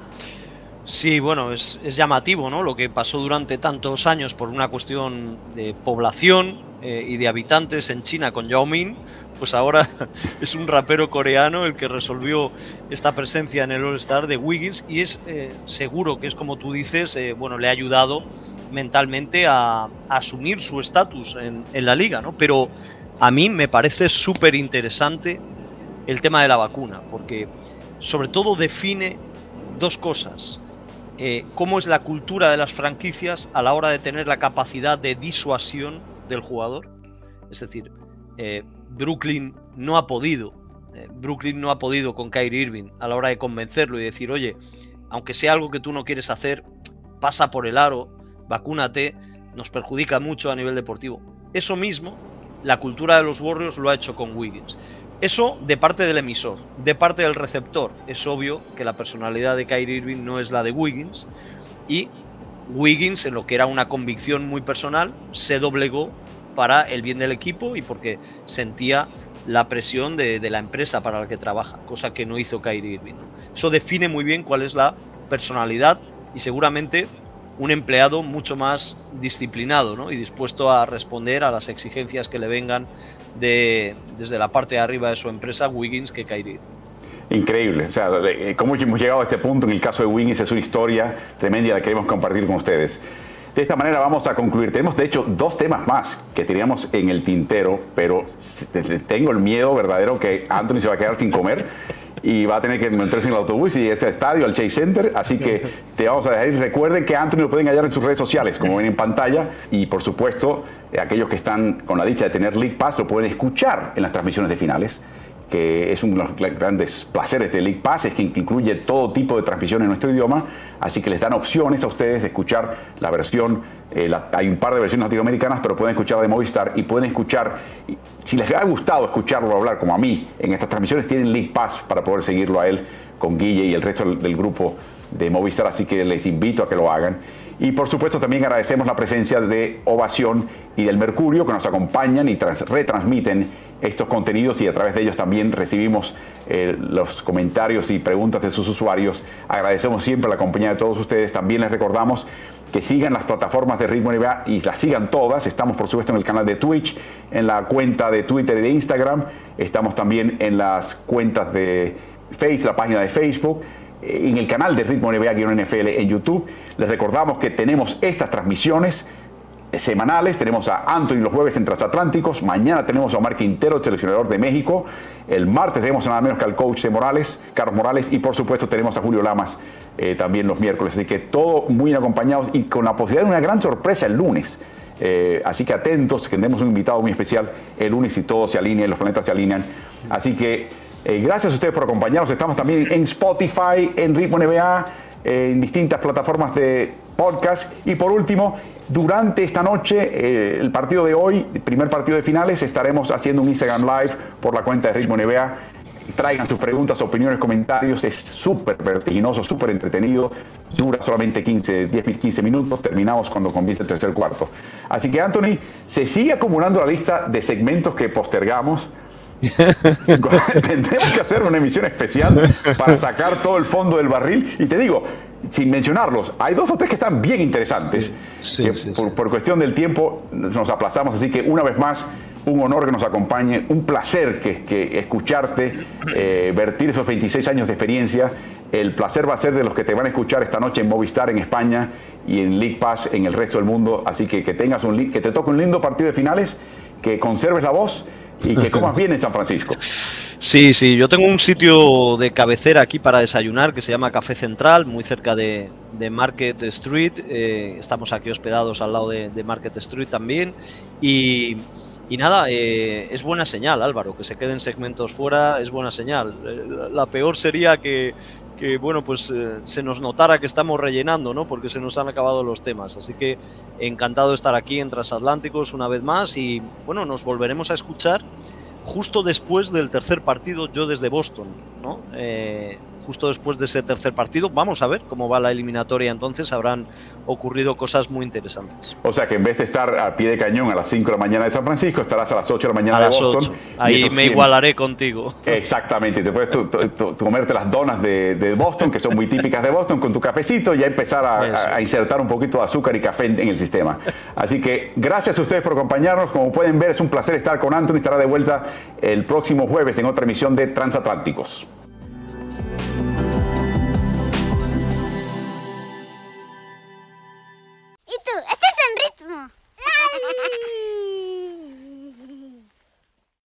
Sí, bueno, es, es, llamativo, ¿no? Lo que pasó durante tantos años por una cuestión de población eh, y de habitantes en China con Yao Ming, pues ahora es un rapero coreano el que resolvió esta presencia en el All-Star de Wiggins y es eh, seguro que es como tú dices, eh, bueno, le ha ayudado mentalmente a, asumir su estatus en, en, la liga, ¿no? Pero a mí me parece súper interesante el tema de la vacuna, porque sobre todo define dos cosas. Eh, cómo es la cultura de las franquicias a la hora de tener la capacidad de disuasión del jugador. Es decir, eh, Brooklyn no ha podido, eh, Brooklyn no ha podido con Kyrie Irving a la hora de convencerlo y decir, oye, aunque sea algo que tú no quieres hacer, pasa por el aro, vacúnate, nos perjudica mucho a nivel deportivo. Eso mismo, la cultura de los Warriors lo ha hecho con Wiggins. Eso de parte del emisor, de parte del receptor. Es obvio que la personalidad de Kyrie Irving no es la de Wiggins y Wiggins, en lo que era una convicción muy personal, se doblegó para el bien del equipo y porque sentía la presión de, la empresa para la que trabaja, cosa que no hizo Kyrie Irving. Eso define muy bien cuál es la personalidad y seguramente un empleado mucho más disciplinado ¿no? y dispuesto a responder a las exigencias que le vengan de, desde la parte de arriba de su empresa, Wiggins, que Kyrie. Increíble, o sea, cómo hemos llegado a este punto en el caso de Wiggins es una historia tremenda y la queremos compartir con ustedes. De esta manera vamos a concluir. Tenemos de hecho dos temas más que teníamos en el tintero, pero tengo el miedo verdadero que Anthony se va a quedar sin comer y va a tener que meterse en el autobús y este estadio, al Chase Center. Así que te vamos a dejar. Y recuerden que Anthony lo pueden hallar en sus redes sociales, como ven en pantalla. Y por supuesto, aquellos que están con la dicha de tener League Pass lo pueden escuchar en las transmisiones de finales que es uno de los grandes placeres de League Pass, es que incluye todo tipo de transmisión en nuestro idioma, así que les dan opciones a ustedes de escuchar la versión, eh, hay un par de versiones latinoamericanas, pero pueden escuchar de Movistar y pueden escuchar, si les ha gustado escucharlo hablar como a mí, en estas transmisiones tienen League Pass para poder seguirlo a él con Guille y el resto del, grupo de Movistar, así que les invito a que lo hagan. Y por supuesto también agradecemos la presencia de Ovación y del Mercurio que nos acompañan y trans, retransmiten estos contenidos y a través de ellos también recibimos eh, los comentarios y preguntas de sus usuarios. Agradecemos siempre la compañía de todos ustedes. También les recordamos que sigan las plataformas de Ritmo NBA y las sigan todas. Estamos por supuesto en el canal de Twitch, en la cuenta de Twitter y de Instagram. Estamos también en las cuentas de Facebook, la página de Facebook, en el canal de Ritmo NBA-NFL en YouTube. Les recordamos que tenemos estas transmisiones semanales. Tenemos a Anthony los jueves en Transatlánticos. Mañana tenemos a Omar Quintero, el seleccionador de México. El martes tenemos nada menos que al coach de Morales, Carlos Morales. Y por supuesto tenemos a Julio Lamas eh, también los miércoles. Así que todo muy acompañados y con la posibilidad de una gran sorpresa el lunes. Eh, así que atentos, que tenemos un invitado muy especial el lunes y todo se alinea, los planetas se alinean. Así que eh, gracias a ustedes por acompañarnos. Estamos también en Spotify, en Ritmo NBA, en distintas plataformas de podcast. Y por último, durante esta noche, eh, el partido de hoy, el primer partido de finales, estaremos haciendo un Instagram Live por la cuenta de Ritmo NBA traigan sus preguntas, opiniones, comentarios. Es súper vertiginoso, súper entretenido. Dura solamente 15, 10, 15 minutos. Terminamos cuando comienza el tercer cuarto. Así que, Anthony, se sigue acumulando la lista de segmentos que postergamos. Tendremos que hacer una emisión especial para sacar todo el fondo del barril. Y te digo, sin mencionarlos, hay dos o tres que están bien interesantes. Sí, que sí, por, sí. por cuestión del tiempo nos aplazamos, así que una vez más, un honor que nos acompañe, un placer que, que escucharte, eh, vertir esos 26 años de experiencia. El placer va a ser de los que te van a escuchar esta noche en Movistar en España y en League Pass en el resto del mundo. Así que que tengas un que te toque un lindo partido de finales, que conserves la voz y que comas bien en San Francisco. Sí, sí, yo tengo un sitio de cabecera aquí para desayunar que se llama Café Central, muy cerca de, de Market Street. Eh, estamos aquí hospedados al lado de, Market Street también. Y, y nada, eh, es buena señal, Álvaro, que se queden segmentos fuera, es buena señal. Eh, la peor sería que, que bueno, pues eh, se nos notara que estamos rellenando, ¿no? Porque se nos han acabado los temas. Así que encantado de estar aquí en Transatlánticos una vez más y bueno, nos volveremos a escuchar justo después del tercer partido, yo desde Boston, ¿no? Eh, justo después de ese tercer partido, vamos a ver cómo va la eliminatoria entonces, habrán ocurrido cosas muy interesantes. O sea que en vez de estar al pie de cañón a las 5 de la mañana de San Francisco, estarás a las 8 de la mañana A de las Boston. 8. y Ahí me siempre- igualaré contigo. Exactamente, te puedes tu- tu- tu- comerte las donas de, de Boston, que son muy típicas de Boston, con tu cafecito y ya empezar a, a- a insertar un poquito de azúcar y café en, en el sistema. Así que gracias a ustedes por acompañarnos. Como pueden ver, es un placer estar con Anthony. Estará de vuelta el próximo jueves en otra emisión de Transatlánticos. Bye.